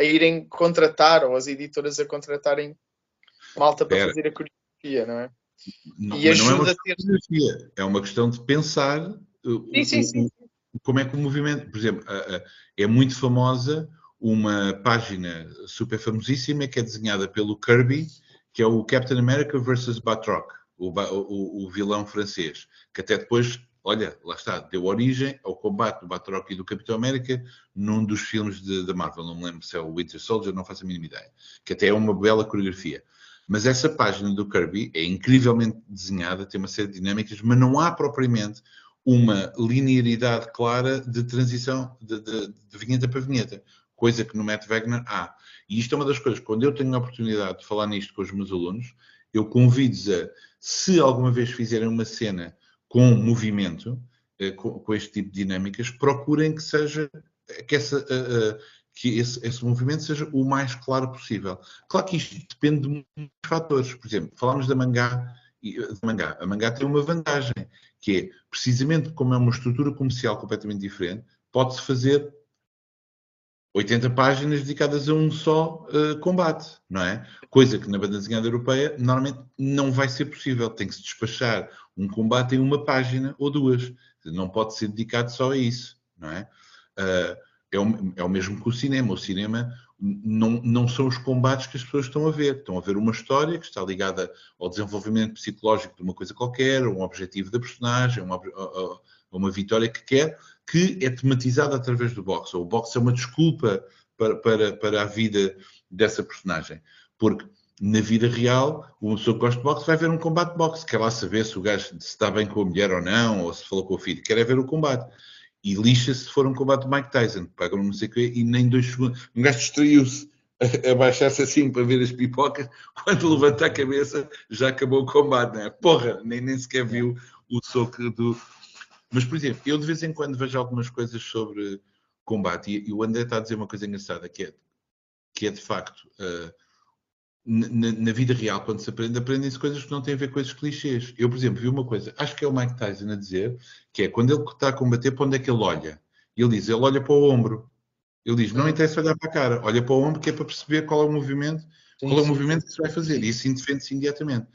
a irem contratar ou as editoras a contratarem malta para Pera. fazer a coreografia, não é? Não, e ajuda não é uma a ter. É uma questão de pensar uh, sim, sim, sim. como é que o movimento. Por exemplo, é muito famosa uma página super famosíssima que é desenhada pelo Kirby, que é o Captain America vs. Batroc o, o, o, vilão francês, que até depois, olha, lá está, deu origem ao combate do Batroc e do Capitão América num dos filmes da Marvel, não me lembro se é o Winter Soldier, não faço a mínima ideia, que até é uma bela coreografia. Mas essa página do Kirby é incrivelmente desenhada, tem uma série de dinâmicas, mas não há propriamente uma linearidade clara de transição de, de, de vinheta para vinheta, coisa que no Matt Wagner há. E isto é uma das coisas, quando eu tenho a oportunidade de falar nisto com os meus alunos, eu convido-os a, se alguma vez fizerem uma cena com movimento, eh, com, com este tipo de dinâmicas, procurem que seja, que, essa, uh, uh, que esse, esse, movimento seja o mais claro possível. Claro que isto depende de muitos fatores. Por exemplo, falámos da mangá, de mangá. A mangá tem uma vantagem, que é, precisamente como é uma estrutura comercial completamente diferente, pode-se fazer 80 páginas dedicadas a um só uh, combate, não é? Coisa que na banda desenhada europeia normalmente não vai ser possível. Tem que se despachar um combate em uma página ou duas. Não pode ser dedicado só a isso, não é? Uh, é, o, é o mesmo que o cinema. O cinema não, não são os combates que as pessoas estão a ver. Estão a ver uma história que está ligada ao desenvolvimento psicológico de uma coisa qualquer, um objetivo da personagem, uma, uma vitória que quer, que é tematizada através do boxe. O boxe é uma desculpa para, para, para a vida dessa personagem. Porque na vida real, uma pessoa que gosta de boxe vai ver um combate de boxe, quer lá saber se o gajo se está bem com a mulher ou não, ou se falou com o filho, quer é ver o combate. E lixa-se se for um combate de Mike Tyson, pagam não sei o quê, e nem dois segundos. Um gajo distraiu-se a baixar-se assim para ver as pipocas, quando levanta a cabeça já acabou o combate, não é? Porra, nem, nem sequer viu o soco do, mas, por exemplo, eu de vez em quando vejo algumas coisas sobre combate e, e o André está a dizer uma coisa engraçada, que é, que é de facto, uh, na, na, vida real, quando se aprende, aprendem-se coisas que não têm a ver com esses clichês. Eu, por exemplo, vi uma coisa, acho que é o Mike Tyson a dizer, que é quando ele está a combater, para onde é que ele olha? Ele diz, ele olha para o ombro. Ele diz, não interessa olhar para a cara, olha para o ombro que é para perceber qual é o movimento, qual é o movimento que se vai fazer. E isso defende-se imediatamente.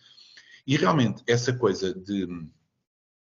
E realmente, essa coisa de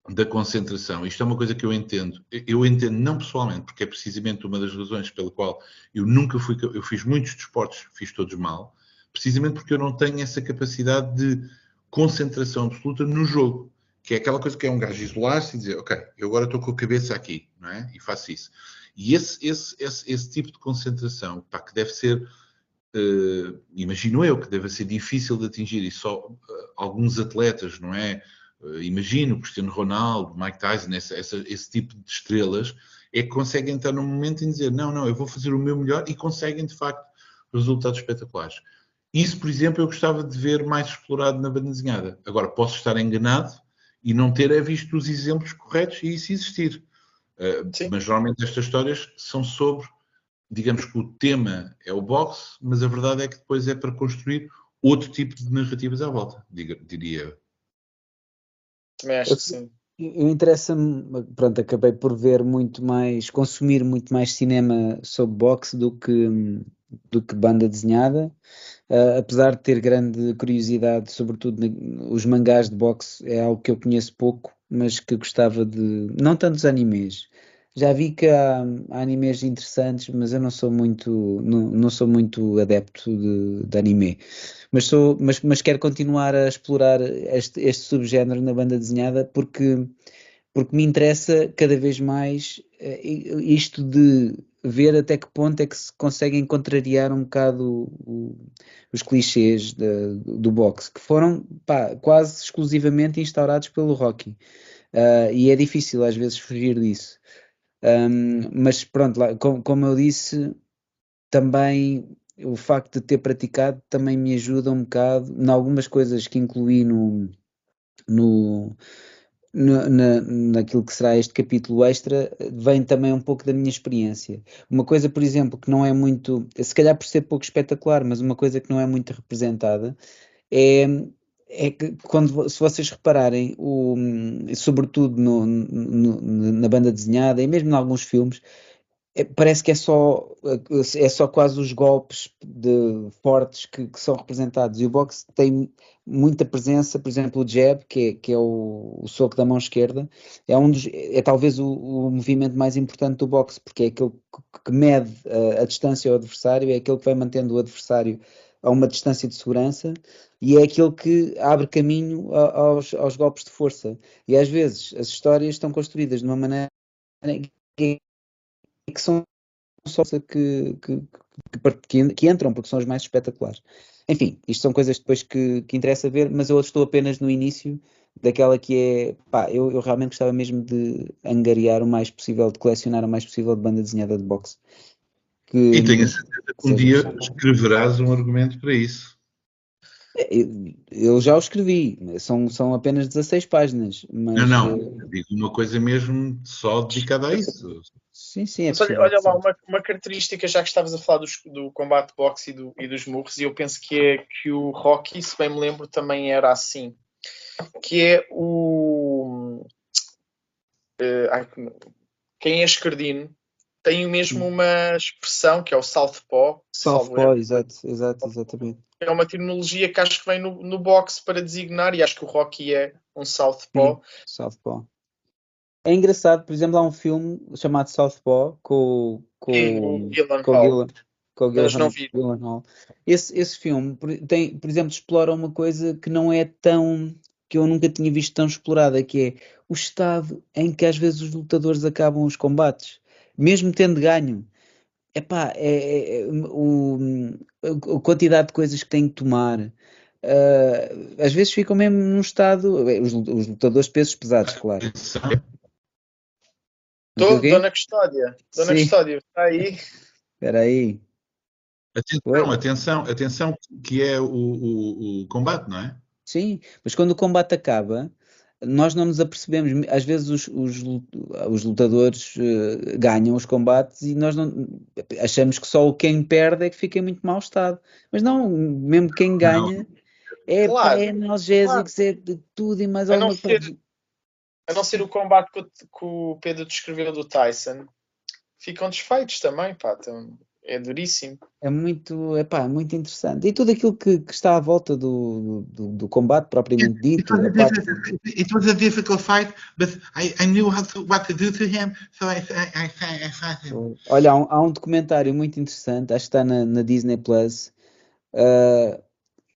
da concentração. Isto é uma coisa que eu entendo. Eu entendo não pessoalmente, porque é precisamente uma das razões pela qual eu nunca fui. Eu fiz muitos desportos, fiz todos mal, precisamente porque eu não tenho essa capacidade de concentração absoluta no jogo. Que é aquela coisa que é um gajo isolar-se e dizer, ok, eu agora estou com a cabeça aqui, não é? E faço isso. E esse, esse, esse, esse tipo de concentração, pá, que deve ser, uh, imagino eu, que deve ser difícil de atingir, e só uh, alguns atletas, não é? Uh, imagino, Cristiano Ronaldo, Mike Tyson, essa, essa, esse tipo de estrelas, é que conseguem estar num momento em dizer não, não, eu vou fazer o meu melhor e conseguem de facto resultados espetaculares. Isso, por exemplo, eu gostava de ver mais explorado na banda desenhada. Agora, posso estar enganado e não ter visto os exemplos corretos e isso existir. Uh, mas geralmente estas histórias são sobre, digamos que o tema é o boxe, mas a verdade é que depois é para construir outro tipo de narrativas à volta, diria eu. Também acho eu, que sim. Eu interessa-me, pronto, acabei por ver muito mais, consumir muito mais cinema sobre boxe do que, do que banda desenhada, uh, apesar de ter grande curiosidade, sobretudo os mangás de boxe, é algo que eu conheço pouco, mas que gostava de, não tantos animes, já vi que há, há, animes interessantes, mas eu não sou muito, não, não sou muito adepto de, de anime. Mas, sou, mas, mas quero continuar a explorar este, este subgénero na banda desenhada porque porque me interessa cada vez mais uh, isto de ver até que ponto é que se conseguem contrariar um bocado o, os clichês de, do boxe, que foram pá, quase exclusivamente instaurados pelo Rocky. Uh, e é difícil às vezes fugir disso. Um, mas pronto, lá, como, como, eu disse, também o facto de ter praticado também me ajuda um bocado em algumas coisas que incluí no, no, no, na, naquilo que será este capítulo extra, vem também um pouco da minha experiência. Uma coisa, por exemplo, que não é muito, se calhar por ser pouco espetacular, mas uma coisa que não é muito representada é é que quando se vocês repararem, o, sobretudo no, no, na banda desenhada e mesmo em alguns filmes, é, parece que é só, é só quase os golpes de, fortes que, que, são representados. E o boxe tem muita presença, por exemplo, o jab, que é, que é o, o soco da mão esquerda, é, um dos, é talvez o, o movimento mais importante do boxe, porque é aquele que, mede a, a, distância ao adversário, é aquele que vai mantendo o adversário a uma distância de segurança e é aquele que abre caminho aos, aos golpes de força. E às vezes as histórias estão construídas de uma maneira que, que são só que, que, que, que, entram, porque são as mais espetaculares. Enfim, isto são coisas depois que, que interessa ver, mas eu estou apenas no início daquela que é, pá, eu, eu realmente gostava mesmo de angariar o mais possível, de colecionar o mais possível de banda desenhada de boxe. Que, e tenho a certeza que um dia escreverás um argumento para isso. Eu já o escrevi, são, são apenas 16 páginas. Mas, não, não, eh, digo uma coisa mesmo só dedicada a isso. Sim, sim, é olha, olha lá, uma, uma, característica, já que estavas a falar dos, do combate boxe e, do, e dos murros, e eu penso que é que o Rocky, se bem me lembro, também era assim. Que é o. Uh, quem é escardino tem mesmo uma expressão que é o Southpaw. Southpaw, exato, exato, exatamente é uma terminologia que acho que vem no, no boxe para designar, e acho que o Rocky é um Southpaw. Southpaw. É engraçado, por exemplo, há um filme chamado Southpaw com, com, o Gillan com, Gillan, com Gillan, Hall. Esse, esse filme, tem, por exemplo, explora uma coisa que não é tão que eu nunca tinha visto tão explorada, que é o estado em que às vezes os lutadores acabam os combates, mesmo tendo ganho. Epá, é, é, é o, a quantidade de coisas que têm que tomar. Uh, às vezes ficam mesmo num estado. Os, os lutadores pesos pesados, claro. Estou, Dona Custódia. Dona Sim. Custódia, está aí. Espera aí. Atenção, atenção, atenção, que é o, o, o combate, não é? Sim, mas quando o combate acaba, nós não nos apercebemos, às vezes os, os, os lutadores uh, ganham os combates e nós não achamos que só o quem perde é que fica em muito mau estado. Mas não, mesmo quem ganha é, claro, é analgésicos, claro. é de tudo e mais a alguma coisa. A não ser o combate que o, que o Pedro descreveu do Tyson, ficam desfeitos também, pá. Então é duríssimo. É muito, epá, muito interessante. E tudo aquilo que, que está à volta do, do, do combate propriamente dito. It, parte... it, was a difficult fight, but I, I knew how to, what to do to him, so I, I, I, I fought him. Olha, há um, há um, documentário muito interessante, acho que está na, na Disney Plus, uh,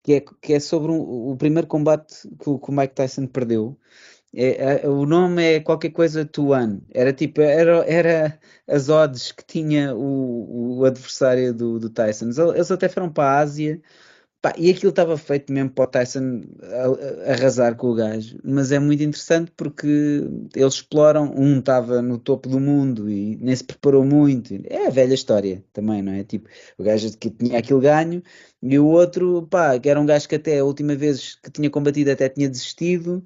que, é, que é sobre um, o primeiro combate que que o Mike Tyson perdeu. É, é, o nome é qualquer coisa Tuan. Era tipo, era, era as odds que tinha o, o adversário do, do Tyson. Eles até foram para a Ásia pá, e aquilo estava feito mesmo para o Tyson arrasar com o gajo. Mas é muito interessante porque eles exploram. Um estava no topo do mundo e nem se preparou muito. É a velha história também, não é? Tipo, o gajo que tinha aquele ganho e o outro, pá, que era um gajo que até a última vez que tinha combatido até tinha desistido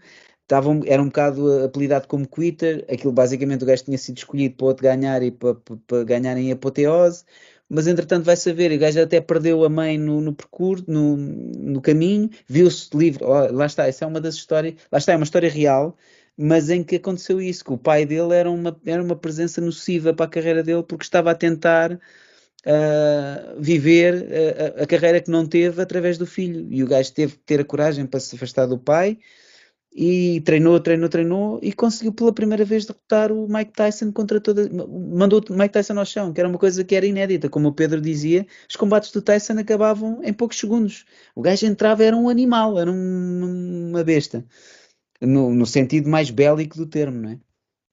estavam, era um bocado apelidado como quitter, aquilo basicamente o gajo tinha sido escolhido para outro ganhar e para, para, para ganhar em apoteose, mas entretanto vai saber, o gajo até perdeu a mãe no, no percurso, no, no caminho, viu-se livre, oh, lá está, essa é uma das histórias, lá está, é uma história real, mas em que aconteceu isso, que o pai dele era uma, era uma presença nociva para a carreira dele, porque estava a tentar uh, viver a, a, carreira que não teve através do filho, e o gajo teve que ter a coragem para se afastar do pai, e treinou, treinou, treinou e conseguiu pela primeira vez derrotar o Mike Tyson contra toda. mandou o Mike Tyson ao chão, que era uma coisa que era inédita. Como o Pedro dizia, os combates do Tyson acabavam em poucos segundos. O gajo entrava, era um animal, era um, uma besta. No, no, sentido mais bélico do termo, não é?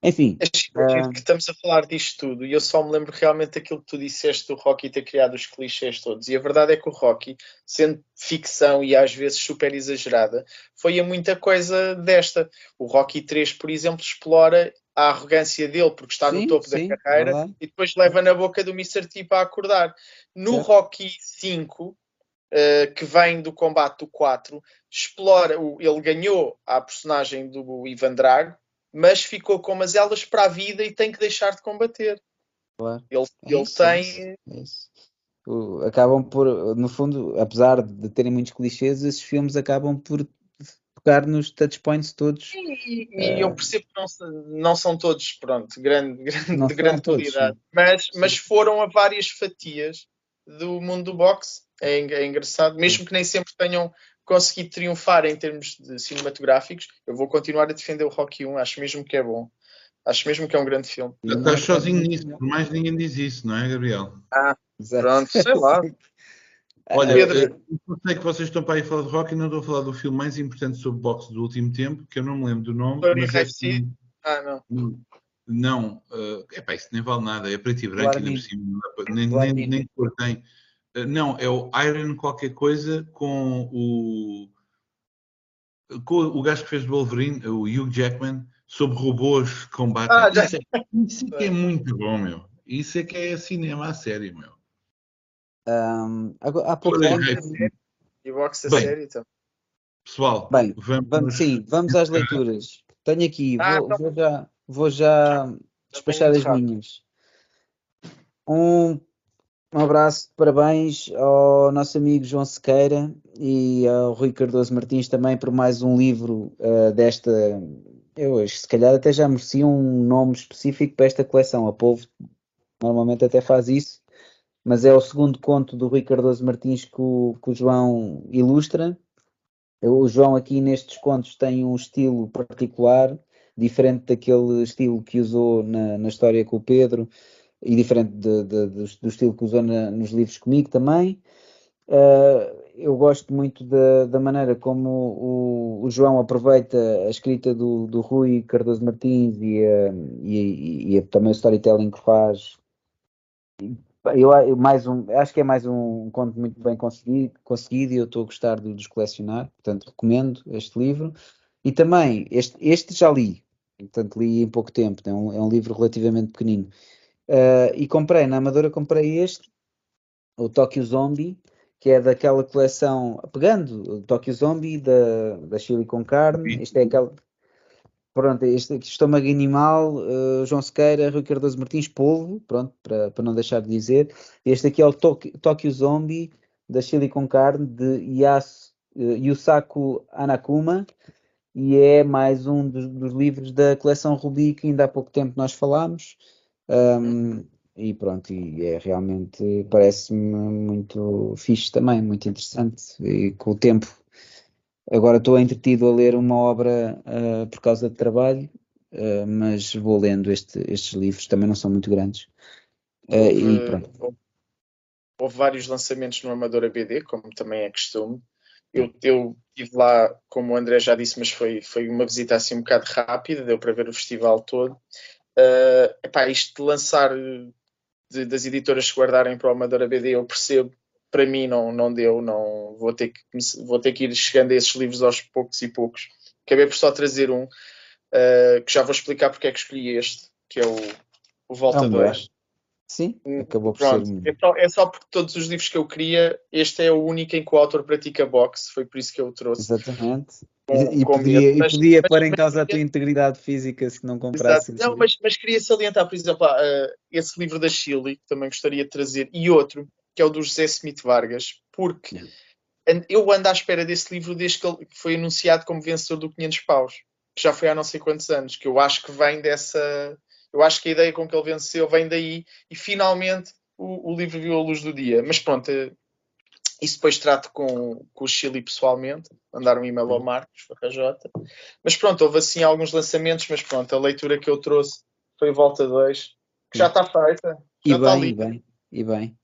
Enfim. Uh... que estamos a falar disto tudo e eu só me lembro realmente daquilo que tu disseste do Rocky ter criado os clichês todos. E a verdade é que o Rocky, sendo ficção e às vezes super exagerada, foi a muita coisa desta. O Rocky 3, por exemplo, explora a arrogância dele porque está sim, no topo sim, da carreira e depois leva na boca do Mr. T para acordar. No certo. Rocky 5, uh, que vem do combate do 4, explora, ele ganhou a personagem do Ivan Drago mas ficou com umas elas para a vida e tem que deixar de combater. Claro. Ele, é ele isso, tem. É isso, é acabam por, no fundo, apesar de terem muitos clichês, esses filmes acabam por tocar nos touch points todos. E, e uh... eu percebo que não, não, são todos, pronto, grande, grande, de grande qualidade, mas, mas foram a várias fatias do mundo do boxe. É, é engraçado, mesmo que nem sempre tenham conseguido triunfar em termos de cinematográficos, eu vou continuar a defender o Rocky 1, acho mesmo que é bom. Acho mesmo que é um grande filme. Estás sozinho nisso, por mais ninguém diz isso, não é, Gabriel? Ah, pronto, sei lá. Olha, Pedro... eu sei que vocês estão para aí falar de Rocky, não estou a falar do filme mais importante sobre boxe do último tempo, que eu não me lembro do nome. Mas é que... Ah, não. Não, uh, epá, isso nem vale nada, é preto e branco, ainda por cima, nem, nem, nem cor tem. Eh, não, é o Iron qualquer coisa com o com o gajo que fez o Wolverine, o Hugh Jackman, sobre robôs que combatem. Ah, já... isso, é, isso é que é muito bom, meu. Isso é que é cinema a sério, meu. Um, há pouco tempo. E boxe a sério então. Pessoal, Bem, vamos, vamos, sim, vamos às leituras. Tenho aqui, ah, vou, então... vou, já, vou já despachar as minhas. Um um abraço, parabéns ao nosso amigo João Sequeira e ao Rui Cardoso Martins também por mais um livro uh, desta. Eu acho se calhar até já merecia um nome específico para esta coleção. A Povo normalmente até faz isso, mas é o segundo conto do Rui Cardoso Martins que o, que o João ilustra. O João aqui nestes contos tem um estilo particular, diferente daquele estilo que usou na, na história com o Pedro e diferente de, de, do, do, estilo que usou na, nos livros comigo também. Uh, eu gosto muito da, da maneira como o, o, João aproveita a escrita do, do Rui Cardoso Martins e, a, e, e, também o storytelling que faz. Eu, eu, mais um, acho que é mais um conto muito bem conseguido, conseguido e eu estou a gostar de, de colecionar, portanto recomendo este livro. E também, este, este já li, portanto li em pouco tempo, é um, é um livro relativamente pequenino. Uh, e comprei, na Amadora comprei este, o Tokyo Zombie, que é daquela coleção, pegando o Tokyo Zombie da, da Chile com carne, este é aquele, pronto, este aqui Estômago Animal, uh, João Sequeira, Rui Cardoso Martins, Polvo, pronto, para, não deixar de dizer, este aqui é o Tokyo, Tokyo Zombie da Chile com carne, de Yas, uh, Yusaku Anakuma, e é mais um dos, dos livros da coleção Rubi que ainda há pouco tempo nós falámos, um, e pronto, e é realmente parece-me muito fixe também, muito interessante. E com o tempo, agora estou entretido a ler uma obra uh, por causa de trabalho, uh, mas vou lendo este, estes livros, também não são muito grandes. Uh, houve, e pronto. Houve vários lançamentos no Amadora BD, como também é costume. Eu, eu estive lá, como o André já disse, mas foi, foi uma visita assim um bocado rápida, deu para ver o festival todo. Uh, epá, isto de lançar de, das editoras se guardarem para o Amadora BD, eu percebo, para mim não, não deu, não vou ter, que, vou ter que ir chegando a esses livros aos poucos e poucos. Acabei por só trazer um, uh, que já vou explicar porque é que escolhi este, que é o, o Volta 2. Sim, acabou por Pronto, ser. É só, é só porque todos os livros que eu queria, este é o único em que o autor pratica boxe, foi por isso que eu o trouxe. Exatamente. E, podia, e podia pôr em causa a tua integridade física se não comprasse. Não, mas, mas, queria salientar, por exemplo, uh, esse livro da Chile, que também gostaria de trazer, e outro, que é o do José Smith Vargas, porque eu ando à espera desse livro desde que ele foi anunciado como vencedor do 500 paus, que já foi há não sei quantos anos, que eu acho que vem dessa eu acho que a ideia com que ele venceu vem daí e finalmente o, o livro viu a luz do dia. Mas pronto, eh, isso depois trato com, com o Chile pessoalmente, mandar um e-mail ao Marcos, Jota. Mas pronto, houve assim alguns lançamentos, mas pronto, a leitura que eu trouxe foi Volta 2, que já está feita. Já e, bem, e bem, e bem.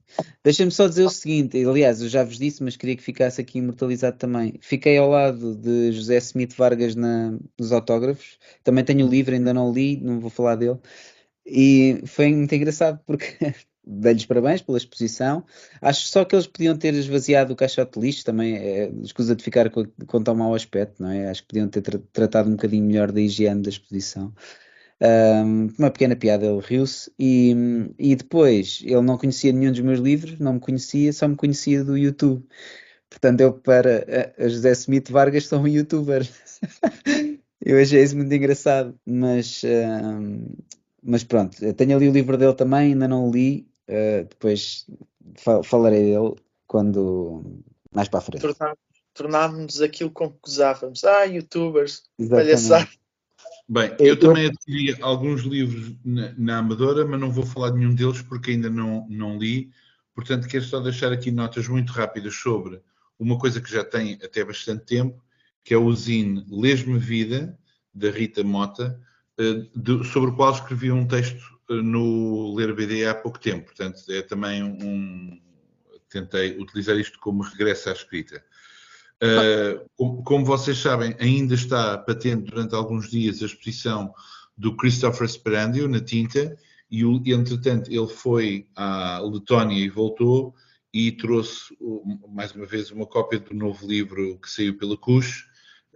Deixa-me só dizer o seguinte, aliás, eu já vos disse, mas queria que ficasse aqui imortalizado também. Fiquei ao lado de José Smith Vargas na, nos autógrafos. Também tenho o livro, ainda não li, não vou falar dele. E foi muito engraçado porque dei-lhes parabéns pela exposição. Acho só que eles podiam ter esvaziado o caixote de lixo, também é escusa de ficar com, com tão mau aspecto, não é? Acho que podiam ter tra tratado um bocadinho melhor da higiene da exposição. Um, uma pequena piada, ele riu-se e, e depois ele não conhecia nenhum dos meus livros, não me conhecia, só me conhecia do YouTube. Portanto, eu para a, José Smith Vargas sou um youtuber. eu achei isso muito engraçado, mas, um, mas pronto, tenho ali o livro dele também, ainda não li, uh, depois falarei dele quando mais para a frente. Tornámos-nos aquilo com que gozávamos. Ah, youtubers, palhaçada. Bem, eu, eu também adquiri alguns livros na, na, Amadora, mas não vou falar de nenhum deles porque ainda não, não li. Portanto, quero só deixar aqui notas muito rápidas sobre uma coisa que já tem até bastante tempo, que é o Zine Lesme Vida, da Rita Mota, eh, de, sobre o qual escrevi um texto no Ler BD há pouco tempo. Portanto, é também um. Tentei utilizar isto como regresso à escrita. Uh, como vocês sabem, ainda está patente durante alguns dias a exposição do Christopher Sperandio na tinta e, entretanto, ele foi à Letónia e voltou e trouxe mais uma vez uma cópia do novo livro que saiu pela CUS,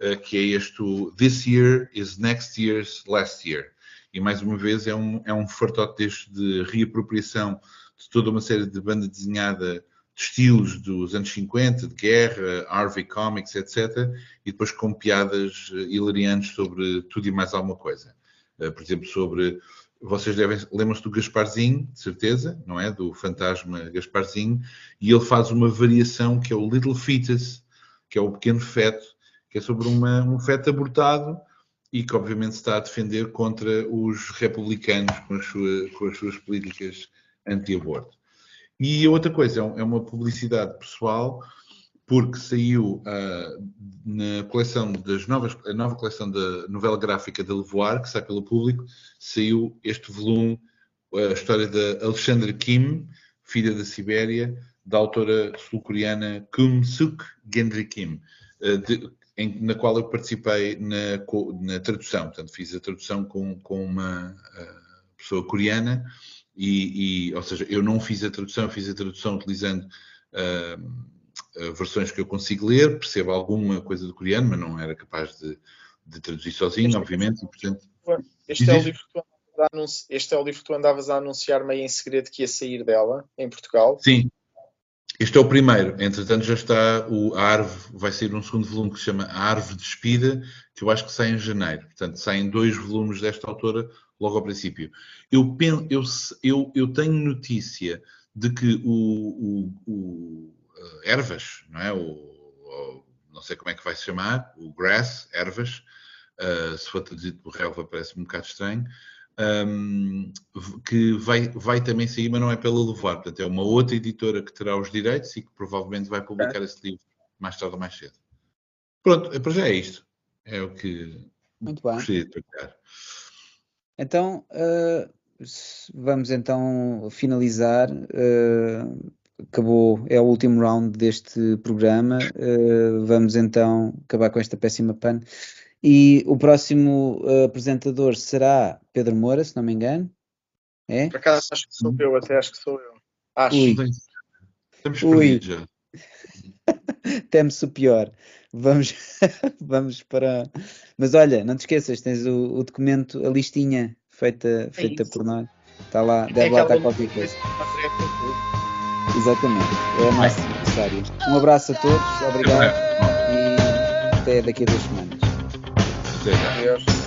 uh, que é este This Year is Next Year's Last Year. E mais uma vez é um, é um fartote deste de reapropriação de toda uma série de banda desenhada de estilos dos anos 50, de guerra, Harvey Comics, etc. E depois com piadas eh, hilariantes sobre tudo e mais alguma coisa. Uh, por exemplo, sobre. Vocês devem. Lembram-se do Gasparzinho, de certeza, não é? Do fantasma Gasparzinho. E ele faz uma variação que é o Little Fetus, que é o pequeno feto, que é sobre uma, um feto abortado e que obviamente está a defender contra os republicanos com as, sua, com as suas políticas anti-aborto. E a outra coisa, é, é uma publicidade pessoal, porque saiu uh, na coleção das novas, a nova coleção da novela gráfica da Levoar, que sai pelo público, saiu este volume, a história da Alexandra Kim, filha da Sibéria, da autora sul-coreana Kum Suk Gendry Kim, uh, de, em, na qual eu participei na, na, tradução, portanto fiz a tradução com, com uma uh, pessoa coreana, e, e, ou seja, eu não fiz a tradução, eu fiz a tradução utilizando uh, versões que eu consigo ler, percebo alguma coisa do coreano, mas não era capaz de, de traduzir sozinho, este obviamente, e portanto... Este é, o livro que tu este é o livro que tu andavas a anunciar meio em segredo que ia sair dela, em Portugal. Sim, este é o primeiro, entretanto já está o, a árvore, vai sair um segundo volume que se chama A Árvore Despida, que eu acho que sai em janeiro. Portanto, saem dois volumes desta autora logo ao princípio. Eu, eu, eu, eu tenho notícia de que o, o, o uh, Ervas, não é? O, não sei como é que vai se chamar, o Grass, Ervas, uh, se for traduzido por relva parece um bocado estranho, um, que vai, vai também sair, mas não é pela Levar, portanto é uma outra editora que terá os direitos e que provavelmente vai publicar é. esse livro mais tarde ou mais cedo. Pronto, para já é isto. É o que Muito bem. gostaria de partilhar. Então, uh, vamos então finalizar. Uh, acabou, é o último round deste programa. Uh, vamos então acabar com esta péssima pan. E o próximo uh, apresentador será Pedro Moura, se não me engano. É? Por acaso acho que sou eu, até acho que sou eu. Acho. Ui. Estamos perdidos já. Temos o pior. Vamos, vamos para. Mas olha, não te esqueças, tens o, o documento, a listinha feita, é feita por nós. Está lá, é deve é lá estar qualquer coisa. Exatamente, é mais necessário. Um abraço a todos, obrigado e até daqui a duas semanas. Adeus.